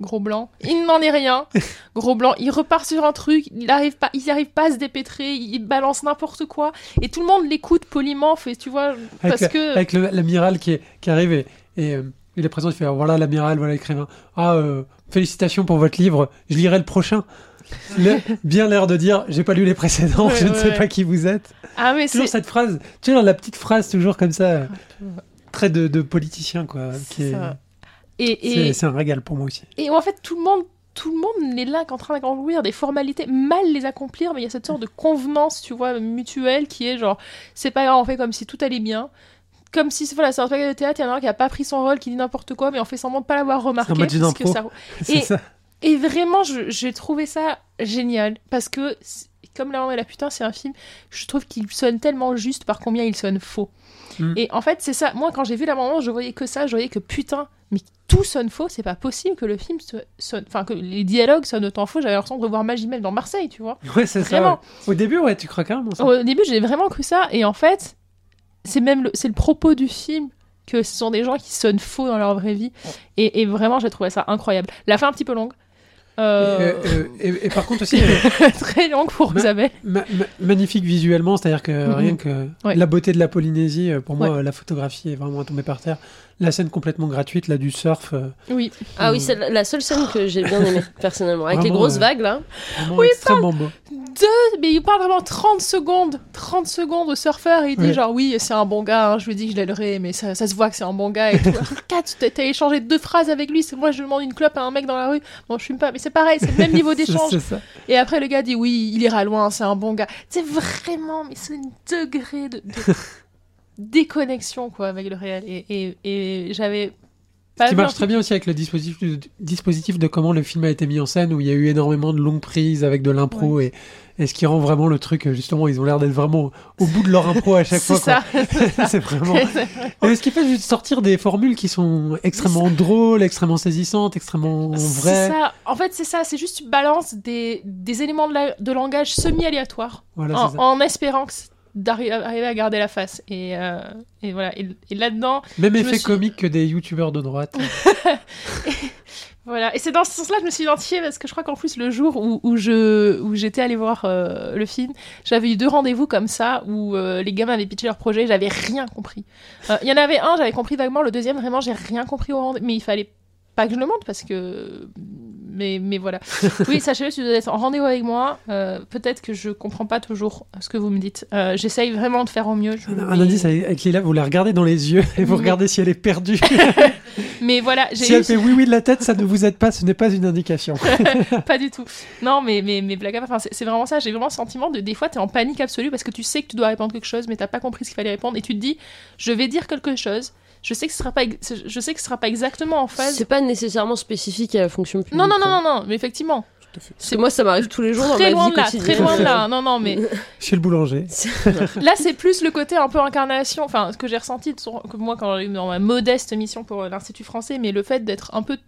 Gros blanc. Il n'en est rien. (laughs) Gros blanc. Il repart sur un truc. Il arrive pas, il arrive pas à se dépêtrer. Il balance n'importe quoi. Et tout le monde l'écoute poliment. Fait, tu vois, Avec, parce que. avec l'amiral qui, est- qui arrive et, et, euh, il est présent, il fait voilà l'amiral, voilà l'écrivain. Ah, euh, félicitations pour votre livre, je lirai le prochain. (laughs) Le- bien l'air de dire j'ai pas lu les précédents, Ouais, je ne sais ouais. pas qui vous êtes. Ah, mais Toujours cette phrase, tu sais, la petite phrase toujours comme ça, très de, de politicien quoi. Et, c'est, et, c'est un régal pour moi aussi. et en fait, tout le monde. Tout le monde est là qu'en train d'accomplir des formalités, mal les accomplir, mais il y a cette sorte de convenance, tu vois, mutuelle qui est genre, c'est pas grave, on fait comme si tout allait bien. Comme si, voilà, c'est un spectacle de théâtre, il y en a un qui a pas pris son rôle, qui dit n'importe quoi, mais on fait semblant de pas l'avoir remarqué. parce que ça- (laughs) Et- ça. Et vraiment, j'ai trouvé ça génial. Parce que, comme La Maman et la Putain, c'est un film, je trouve qu'il sonne tellement juste par combien il sonne faux. Mm. Et en fait, c'est ça. Moi, quand j'ai vu La Maman, je voyais que ça. Je voyais que putain, mais tout sonne faux. C'est pas possible que le film sonne. Enfin, que les dialogues sonnent autant faux. J'avais l'impression de revoir Magimel dans Marseille, tu vois. Ouais, c'est ça. Ouais. Au début, ouais, tu crois carrément ça. Au début, j'ai vraiment cru ça. Et en fait, c'est même le, c'est le propos du film que ce sont des gens qui sonnent faux dans leur vraie vie. Et, et vraiment, j'ai trouvé ça incroyable. La fin un petit peu longue. Euh, Et, euh, et- et par contre aussi, euh, (laughs) très longue pour Ma- Isabelle. ma- ma- magnifique visuellement, c'est-à-dire que Mhm. rien que Ouais. la beauté de la Polynésie, euh, pour moi, Ouais. euh, la photographie est vraiment tombée par terre. La scène complètement gratuite, là, du surf, euh, Oui. Ah oui, c'est la seule scène que j'ai bien aimée personnellement, avec les grosses euh, vagues là. vraiment extrêmement beau. Deux, mais il parle vraiment 30 secondes. 30 secondes au surfeur et il dit Ouais. genre oui, c'est un bon gars, hein, je lui dis que je l'aiderai, mais ça, ça se voit que c'est un bon gars et tout. (laughs) T'as- échangé deux phrases avec lui, c'est moi je demande une clope à un mec dans la rue. Bon, je fume pas, mais c'est pareil, c'est le même niveau (laughs) d'échange. Et après le gars dit oui, il ira loin, c'est un bon gars. C'est vraiment, mais c'est un degré de, de (laughs) déconnexion quoi avec le réel. Et, et, et j'avais Ce qui marche très bien aussi avec le dispositif, de- dispositif de comment le film a été mis en scène, où il y a eu énormément de longues prises avec de l'impro, et, et ce qui rend vraiment le truc, justement, ils ont l'air d'être vraiment au bout de leur impro à chaque (laughs) fois. (laughs) c'est vraiment. (laughs) Et ce qui fait juste sortir des formules qui sont extrêmement drôles, extrêmement saisissantes, extrêmement C'est vraies. ça. En fait, c'est ça. C'est juste tu balances des, des éléments de, la- de langage semi-aléatoires Voilà, en, en espérant que c'est- d'arri- arriver à garder la face. Et, euh, et voilà. Et, et là-dedans, Même effet suis- comique que des youtubeurs de droite. (laughs) voilà. Et c'est dans ce sens-là que je me suis identifiée parce que je crois qu'en plus le jour où, où je où j'étais allée voir euh, le film, j'avais eu deux rendez-vous comme ça où euh, les gamins avaient pitché leur projet, j'avais rien compris. Il y en avait un, j'avais compris vaguement. Le deuxième, vraiment, j'ai rien compris au rendez-vous. Mais il fallait pas que je le montre parce que mais, mais voilà. (laughs) Oui, sachez-le, si vous êtes en rendez-vous avec moi, euh, peut-être que je comprends pas toujours ce que vous me dites. Euh, J'essaye vraiment de faire au mieux. je- Un, un indice avec avec Lila, vous la regardez dans les yeux et vous regardez si elle est perdue. (laughs) Mais voilà, si eu elle fait oui oui de la tête, ça ne vous aide pas, ce n'est pas une indication. (laughs) pas du tout. Non, mais, mais, mais blague à part, c'est vraiment ça. J'ai vraiment le sentiment de des fois, tu es en panique absolue parce que tu sais que tu dois répondre quelque chose, mais t'as pas compris ce qu'il fallait répondre et tu te dis, je vais dire quelque chose. Je sais que ce sera pas, je sais que ce sera pas exactement en phase. C'est pas nécessairement spécifique à la fonction publique. Non, non, non, hein. non, non, mais effectivement, que moi, ça m'arrive tous les jours dans très ma loin vie de là, quotidienne. très loin de là. (laughs) Non, non, mais (laughs) Chez le boulanger. (laughs) là, c'est plus le côté un peu incarnation, enfin, ce que j'ai ressenti de son- que moi quand j'ai eu dans ma modeste mission pour euh, l'Institut français, mais le fait d'être un peu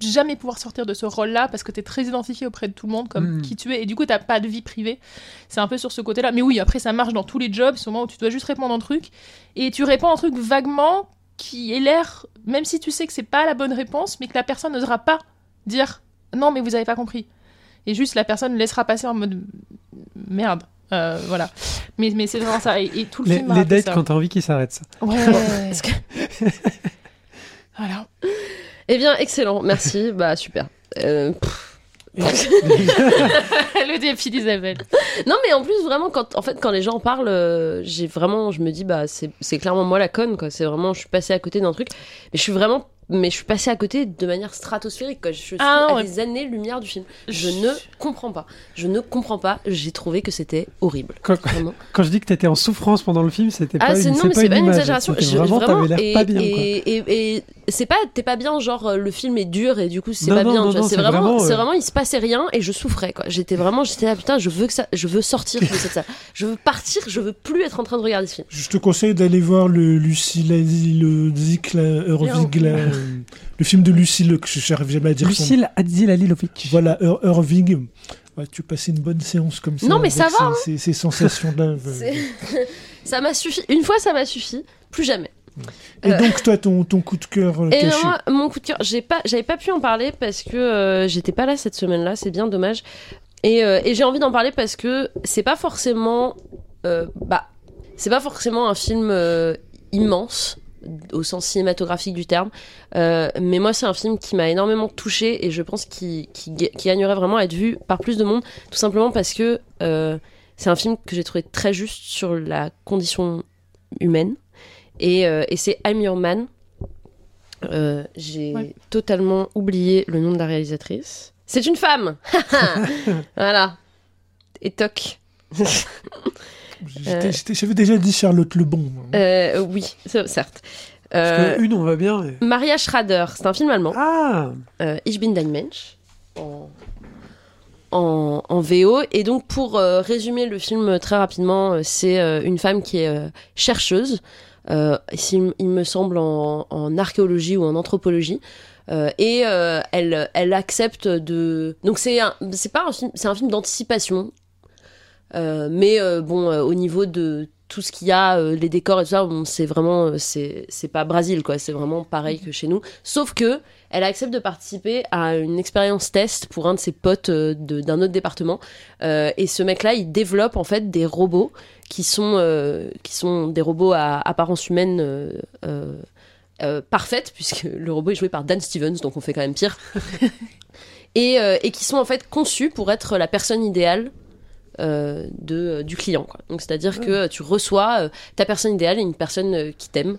jamais pouvoir sortir de ce rôle-là parce que t'es très identifié auprès de tout le monde comme Mm. qui tu es et du coup t'as pas de vie privée. C'est un peu sur ce côté-là. Mais oui, après ça marche dans tous les jobs, c'est au moment où tu dois juste répondre un truc et tu réponds un truc vaguement qui ait l'air, même si tu sais que c'est pas la bonne réponse, mais que la personne n'osera pas dire non mais vous avez pas compris. Et juste la personne laissera passer en mode merde. Euh, voilà. Mais, mais c'est vraiment ça. Et, et tout le Les, film les dates ça. quand t'as envie qu'ils s'arrêtent. ça. Ouais. Est-ce que- (laughs) voilà. Eh bien, excellent, merci. bah, super. Euh, pff. (laughs) le défi d'Isabelle. non, mais en plus, vraiment, quand, en fait, quand les gens parlent, euh, j'ai vraiment, je me dis, bah, c'est clairement moi la conne, quoi. C'est vraiment, je suis passée à côté d'un truc. Mais je suis vraiment, mais je suis passée à côté de manière stratosphérique, quoi. Je suis Ah, à ouais. des années-lumière du film. Je ne comprends pas. Je ne comprends pas. J'ai trouvé que c'était horrible. Quand, Vraiment. (laughs) quand je dis que t'étais en souffrance pendant le film, c'était pas Ah, une, c'est non, mais pas c'est une pas une exagération. Je- Vraiment, t'avais l'air et, pas bien. Et, et, et c'est pas, t'es pas bien, genre euh, le film est dur et du coup c'est Non, pas non, bien. non, tu non, c'est vraiment, vraiment, c'est euh, vraiment, il se passait rien et je souffrais quoi. J'étais vraiment, j'étais là putain, je veux que ça, je veux sortir de cette salle. Je veux partir, je veux plus être en train de regarder ce film. Je te conseille d'aller voir le Lucille le Zik, euh, le film de Lucille que je n'arrive jamais à dire son. Lucille Adzilalilovic. Voilà, Ir- Irving. Ouais, tu passais une bonne séance comme ça. Non, mais ça va, Ces, ces- ces sensations-là. euh. Ça m'a suffi. Une fois, ça m'a suffi. Plus jamais. Et Euh, donc, toi, ton, ton coup de cœur euh, Et caché. moi, mon coup de cœur, j'ai pas, j'avais pas pu en parler parce que euh, j'étais pas là cette semaine-là, c'est bien dommage. Et, euh, et j'ai envie d'en parler parce que c'est pas forcément, euh, bah, c'est pas forcément un film euh, immense au sens cinématographique du terme, Euh, mais moi c'est un film qui m'a énormément touché et je pense qu'il qui, gagnerait vraiment à être vu par plus de monde, tout simplement parce que euh, c'est un film que j'ai trouvé très juste sur la condition humaine. Et, euh, et c'est I'm Your Man. J'ai Ouais. totalement oublié le nom de la réalisatrice. C'est une femme (laughs) Voilà. Et toc. (laughs) J'avais déjà dit Charlotte Lebon. hein. Euh, oui, certes. Parce Euh, que une, on va bien. mais- Maria Schrader, c'est un film allemand. Ah euh, Ich bin dein Mensch en, en, en VO. Et donc, pour euh, résumer le film très rapidement, c'est euh, une femme qui est euh, chercheuse, il me semble en, en archéologie ou en anthropologie. Et elle, elle accepte de. Donc c'est un, c'est pas un film, c'est un film d'anticipation. Euh, mais euh, bon, euh, au niveau de tout ce qu'il y a, les décors et tout ça, bon, c'est vraiment, c'est pas Brésil quoi, c'est vraiment pareil que chez nous. Sauf que elle accepte de participer à une expérience test pour un de ses potes d'un autre département. Euh, et ce mec-là, il développe en fait des robots qui sont, euh, qui sont des robots à apparence humaine euh, parfaite, puisque le robot est joué par Dan Stevens, donc on fait quand même pire. (laughs) et, et qui sont en fait conçus pour être la personne idéale euh, de, du client. Quoi. Donc c'est-à-dire que tu reçois euh, ta personne idéale et une personne euh, qui t'aime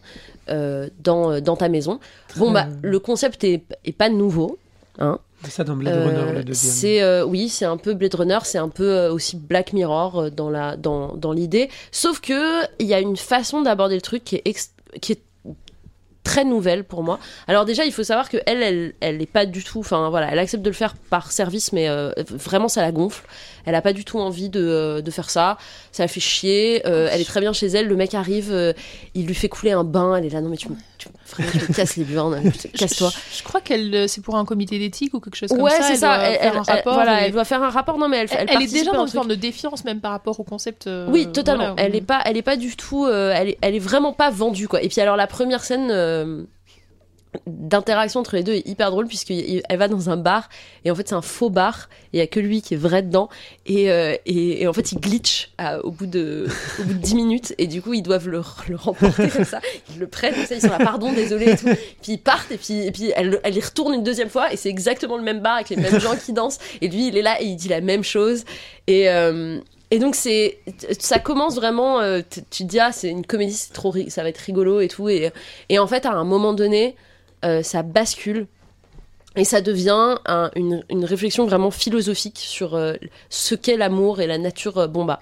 euh, dans, euh, dans ta maison. Bon, bah, le concept est, est pas nouveau. Hein. C'est ça dans Blade Euh, Runner, le deuxième. c'est euh, oui, c'est un peu Blade Runner, c'est un peu euh, aussi Black Mirror euh, dans la dans, dans l'idée. Sauf que il y a une façon d'aborder le truc qui est ex- qui est très nouvelle pour moi. Alors déjà, il faut savoir que elle, elle, elle est pas du tout. Enfin voilà, elle accepte de le faire par service, mais euh, vraiment ça la gonfle. Elle a pas du tout envie de, euh, de faire ça. Ça la fait chier. Euh, elle est très bien chez elle. Le mec arrive, euh, il lui fait couler un bain. Elle est là, non mais tu, me- tu vraiment, tu me casses les burnes. (laughs) Casse-toi. Je, je crois qu'elle, c'est pour un comité d'éthique ou quelque chose comme Ouais, ça. c'est elle ça. doit Elle, faire elle- un rapport. voilà, et- elle doit faire un rapport. Non mais elle, Elle, est déjà dans une forme de défiance même par rapport au concept. euh, Oui, totalement. voilà. Elle est pas, elle est pas du tout. elle, est, elle est vraiment pas vendue quoi. Et puis alors la première scène, d'interaction entre les deux est hyper drôle puisqu'elle va dans un bar et en fait c'est un faux bar il y a que lui qui est vrai dedans et, euh, et, et en fait il glitch au bout de au bout de 10 minutes et du coup ils doivent le, le remporter comme ça. Ils le prennent comme ça ils sont là pardon désolé et tout. Puis ils partent et puis, et puis elle, elle y retourne une deuxième fois et c'est exactement le même bar avec les mêmes gens qui dansent et lui il est là et il dit la même chose et euh, et donc c'est ça commence vraiment euh, tu te dis ah c'est une comédie c'est trop ça va être rigolo et tout et et en fait à un moment donné ça bascule et ça devient un- une, réflexion vraiment philosophique sur euh, ce qu'est l'amour et la nature. euh, bon bah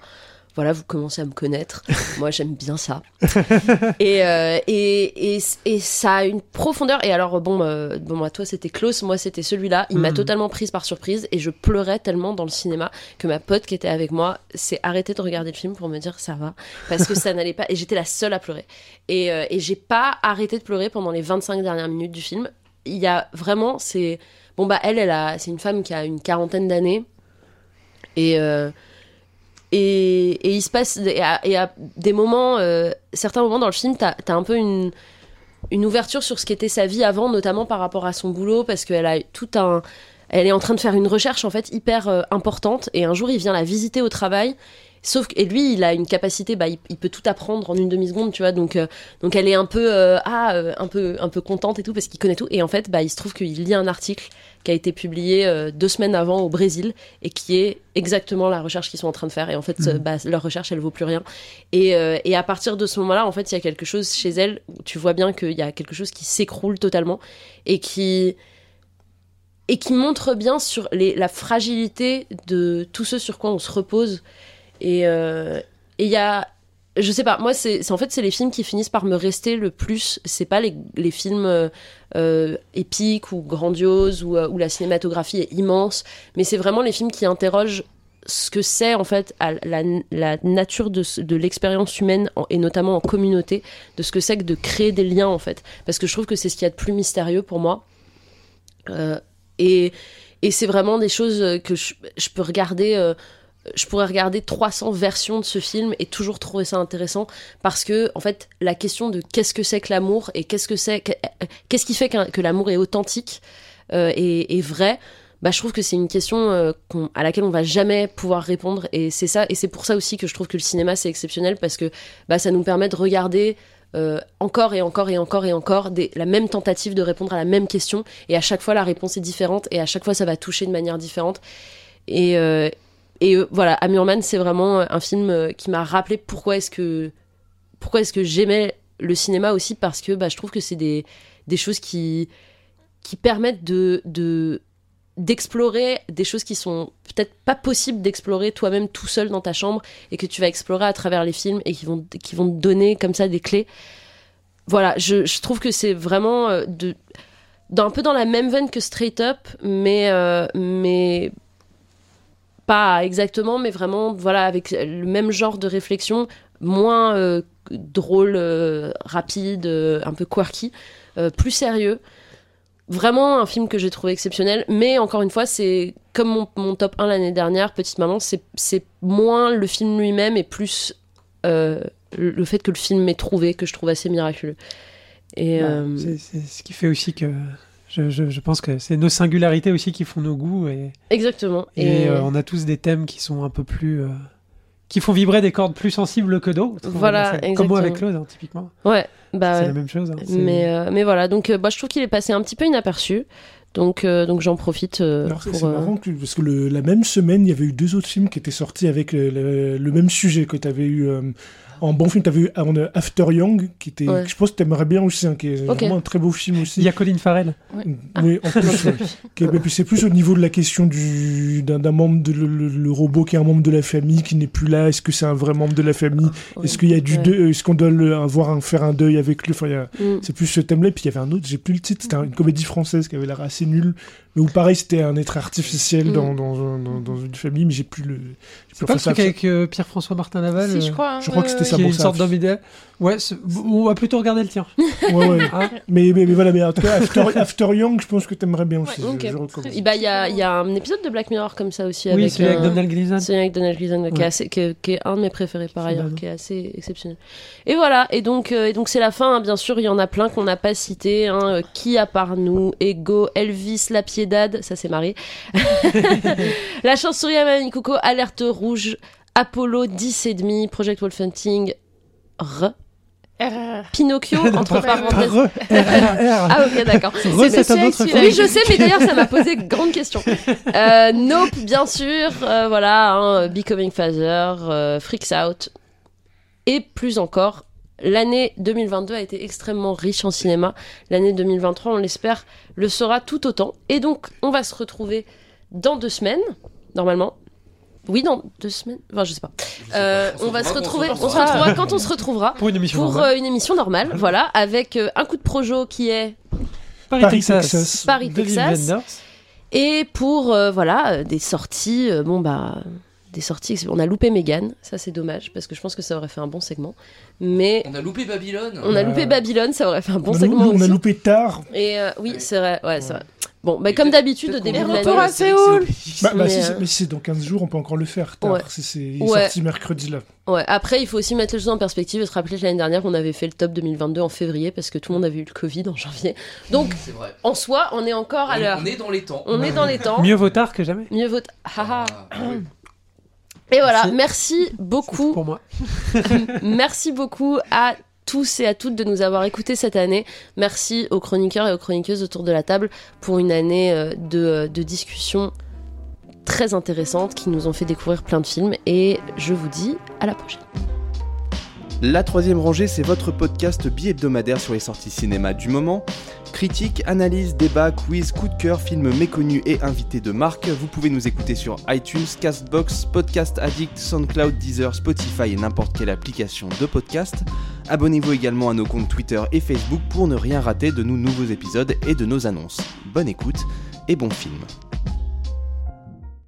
voilà, vous commencez à me connaître. (laughs) Moi, j'aime bien ça. (laughs) et, euh, et, et, et ça a une profondeur. Et alors, bon, euh, bon moi, toi, c'était Klaus. Moi, c'était celui-là. Il m'a Mhm. totalement prise par surprise. Et je pleurais tellement dans le cinéma que ma pote qui était avec moi s'est arrêtée de regarder le film pour me dire ça va. Parce que ça (laughs) n'allait pas. Et j'étais la seule à pleurer. Et, euh, et j'ai pas arrêté de pleurer pendant les 25 dernières minutes du film. Il y a vraiment. c'est Bon, bah, elle, elle a, c'est une femme qui a une quarantaine d'années. Et. Et, il se passe et à, des moments euh, certains moments dans le film t'as as un peu une ouverture sur ce qu'était sa vie avant notamment par rapport à son boulot parce qu'elle a tout un elle est en train de faire une recherche en fait hyper euh, importante et un jour il vient la visiter au travail. Sauf que et lui il a une capacité bah il, peut tout apprendre en une demi seconde tu vois donc euh, donc elle est un peu ah un peu un peu contente et tout parce qu'il connaît tout. Et en fait bah il se trouve qu'il lit un article qui a été publié euh, deux semaines avant au Brésil et qui est exactement la recherche qu'ils sont en train de faire. Et en fait euh, bah, leur recherche elle vaut plus rien. Et, euh, et à partir de ce moment-là en fait il y a quelque chose chez elle où tu vois bien qu'il y a quelque chose qui s'écroule totalement et qui et qui montre bien sur les, la fragilité de tout ce sur quoi on se repose. Et euh, et il y a je sais pas moi c'est en fait c'est les films qui finissent par me rester le plus. C'est pas les, films euh, euh, épiques ou grandioses où, euh, où la cinématographie est immense mais c'est vraiment les films qui interrogent ce que c'est en fait la, la nature de, ce- de l'expérience humaine et notamment en communauté de ce que c'est que de créer des liens en fait. Parce que je trouve que c'est ce qu'il y a de plus mystérieux pour moi. Et, c'est vraiment des choses que je, peux regarder je pourrais regarder 300 versions de ce film et toujours trouver ça intéressant parce que en fait la question de qu'est-ce que c'est que l'amour et qu'est-ce que c'est que- qu'est-ce qui fait que l'amour est authentique euh, et, vrai bah, je trouve que c'est une question euh, à laquelle on va jamais pouvoir répondre et c'est ça et c'est pour ça aussi que je trouve que le cinéma c'est exceptionnel parce que bah, ça nous permet de regarder euh, encore et encore et encore et encore la même tentative de répondre à la même question et à chaque fois la réponse est différente et à chaque fois ça va toucher de manière différente. Et, et euh, voilà Amurman c'est vraiment un film euh, qui m'a rappelé pourquoi est-ce que pourquoi est-ce que j'aimais le cinéma aussi parce que bah, je trouve que c'est des, des choses qui qui permettent de, de d'explorer des choses qui sont peut-être pas possibles d'explorer toi-même tout seul dans ta chambre et que tu vas explorer à travers les films et qui vont qui vont te donner comme ça des clés. Voilà, je, trouve que c'est vraiment euh, de un peu dans la même veine que Straight Up, mais euh, mais pas exactement, mais vraiment voilà avec le même genre de réflexion, moins euh, drôle, euh, rapide, euh, un peu quirky, plus sérieux. Vraiment un film que j'ai trouvé exceptionnel, mais encore une fois, c'est comme mon, mon top 1 l'année dernière, Petite Maman, c'est moins le film lui-même et plus le fait que le film m'ait trouvé, que je trouve assez miraculeux. Et Ouais, c'est- C'est ce qui fait aussi que je, je- je pense que c'est nos singularités aussi qui font nos goûts et, exactement. et, euh, on a tous des thèmes qui sont un peu plus euh, qui font vibrer des cordes plus sensibles que d'autres. Voilà, Comme moi avec. Claude, hein, typiquement. ouais, bah c'est ouais. la même chose. hein, Mais, euh, mais voilà, donc euh, bah, je trouve qu'il est passé un petit peu inaperçu. Donc, euh, donc j'en profite euh, Alors, pour. c'est euh, marrant que- parce que le- la même semaine, il y avait eu deux autres films qui étaient sortis avec le, le- le même sujet que tu avais eu. Euh, en bon film, tu avais eu en, euh, After Young, qui était, Ouais. je pense que tu aimerais bien aussi, hein, qui est vraiment un très beau film aussi. Il y a Colin Farrell. Oui, en plus, ouais. Qui est- mais puis c'est plus au niveau de la question du d'un d'un membre de le, le- le robot qui est un membre de la famille qui n'est plus là. Est-ce que c'est un vrai membre de la famille? Ouais. Est-ce qu'il y a du Ouais. deuil Est-ce qu'on doit le, avoir un, faire un deuil avec lui? Enfin, il y a- Mm. c'est plus ce thème-là. Puis il y avait un autre, j'ai plus le titre. C'était une comédie française qui avait l'air assez nulle, mais où pareil, c'était un être artificiel Mm. dans, dans, un- dans, dans une famille, mais j'ai plus le. C'est pas le truc avec euh, Pierre-François Martin Laval Si, je euh, crois. hein, je crois que c'était ça. qui est une ça- sorte d'homme idéal. Ouais, on va plutôt regarder le tien. Ouais, ouais. (laughs) Hein mais, mais, mais voilà, mais en tout cas, After, (laughs) After Young, je pense que t'aimerais bien aussi. Ouais, je- ok. je recommande. Et bah, il y a, il y a un épisode de Black Mirror comme ça aussi. oui, avec, celui avec euh, Donald Gleason. C'est avec Donald Gleason, qui, est assez- qui est, qui est un de mes préférés par ailleurs, bien. qui est assez exceptionnel. Et voilà, et donc euh, et donc c'est la fin, hein. bien sûr, il y en a plein qu'on n'a pas cité. Hein. Euh, Qui à part nous Ego, Elvis, La Piedade, ça c'est Marie. (laughs) la à Mamie Coco, Alerte Rouge, Apollo 10 et demi, Project Wolf Hunting, R. Pinocchio, (laughs) entre Par- parenthèses. (laughs) Ah ok d'accord. Oui, je sais, mais d'ailleurs, ça m'a posé de grandes questions. (laughs) Euh, nope, bien sûr. euh, voilà, hein, Becoming Father, euh, Freaks Out. Et plus encore, l'année 2022 a été extrêmement riche en cinéma. L'année 2023, on l'espère, le sera tout autant. Et donc, on va se retrouver dans deux semaines, normalement. Oui, dans deux semaines. Enfin, je sais pas. Euh, on va se retrouver. On se retrouvera quand on se retrouvera. Pour une émission Pour normale. euh, une émission normale, voilà, avec euh, un coup de projo qui est Paris, Paris, Texas. Texas. Paris, Texas. Et pour euh, voilà euh, des sorties, euh, bon bah des sorties, on a loupé Megan, ça c'est dommage parce que je pense que ça aurait fait un bon segment. Mais On a loupé Babylone. on a loupé Babylone, ça aurait fait un bon on, segment on a loupé tard. Et euh, oui, Ouais. c'est vrai, ouais, c'est Ouais. vrai. Bon, bah Et comme peut-être- d'habitude au début de l'année. Bah, bah, Mais, si, euh, c'est- mais dans 15 jours, on peut encore le faire. Tard. Ouais. C'est, Ouais. sorti mercredi là. Ouais, après il faut aussi mettre les choses en perspective et se rappeler que l'année dernière on avait fait le top 2022 en février parce que tout le monde avait eu le Covid en janvier. Donc vrai. en soi, on est encore à l'heure. On est dans les temps. On est dans les temps. Mieux vaut tard que jamais. Mieux vaut. Haha. Ah, oui. Et voilà, Merci. merci beaucoup Pour moi. (laughs) Merci beaucoup à tous et à toutes de nous avoir écoutés cette année. Merci aux chroniqueurs et aux chroniqueuses autour de la table pour une année euh, de, de discussions très intéressantes qui nous ont fait découvrir plein de films. Et je vous dis à la prochaine. La troisième rangée, c'est votre podcast bi-hebdomadaire sur les sorties cinéma du moment. Critique, analyse, débat, quiz, coup de cœur, films méconnus et invités de marque. Vous pouvez nous écouter sur iTunes, Castbox, Podcast Addict, SoundCloud, Deezer, Spotify et n'importe quelle application de podcast. Abonnez-vous également à nos comptes Twitter et Facebook pour ne rien rater de nos nouveaux épisodes et de nos annonces. Bonne écoute et bon film.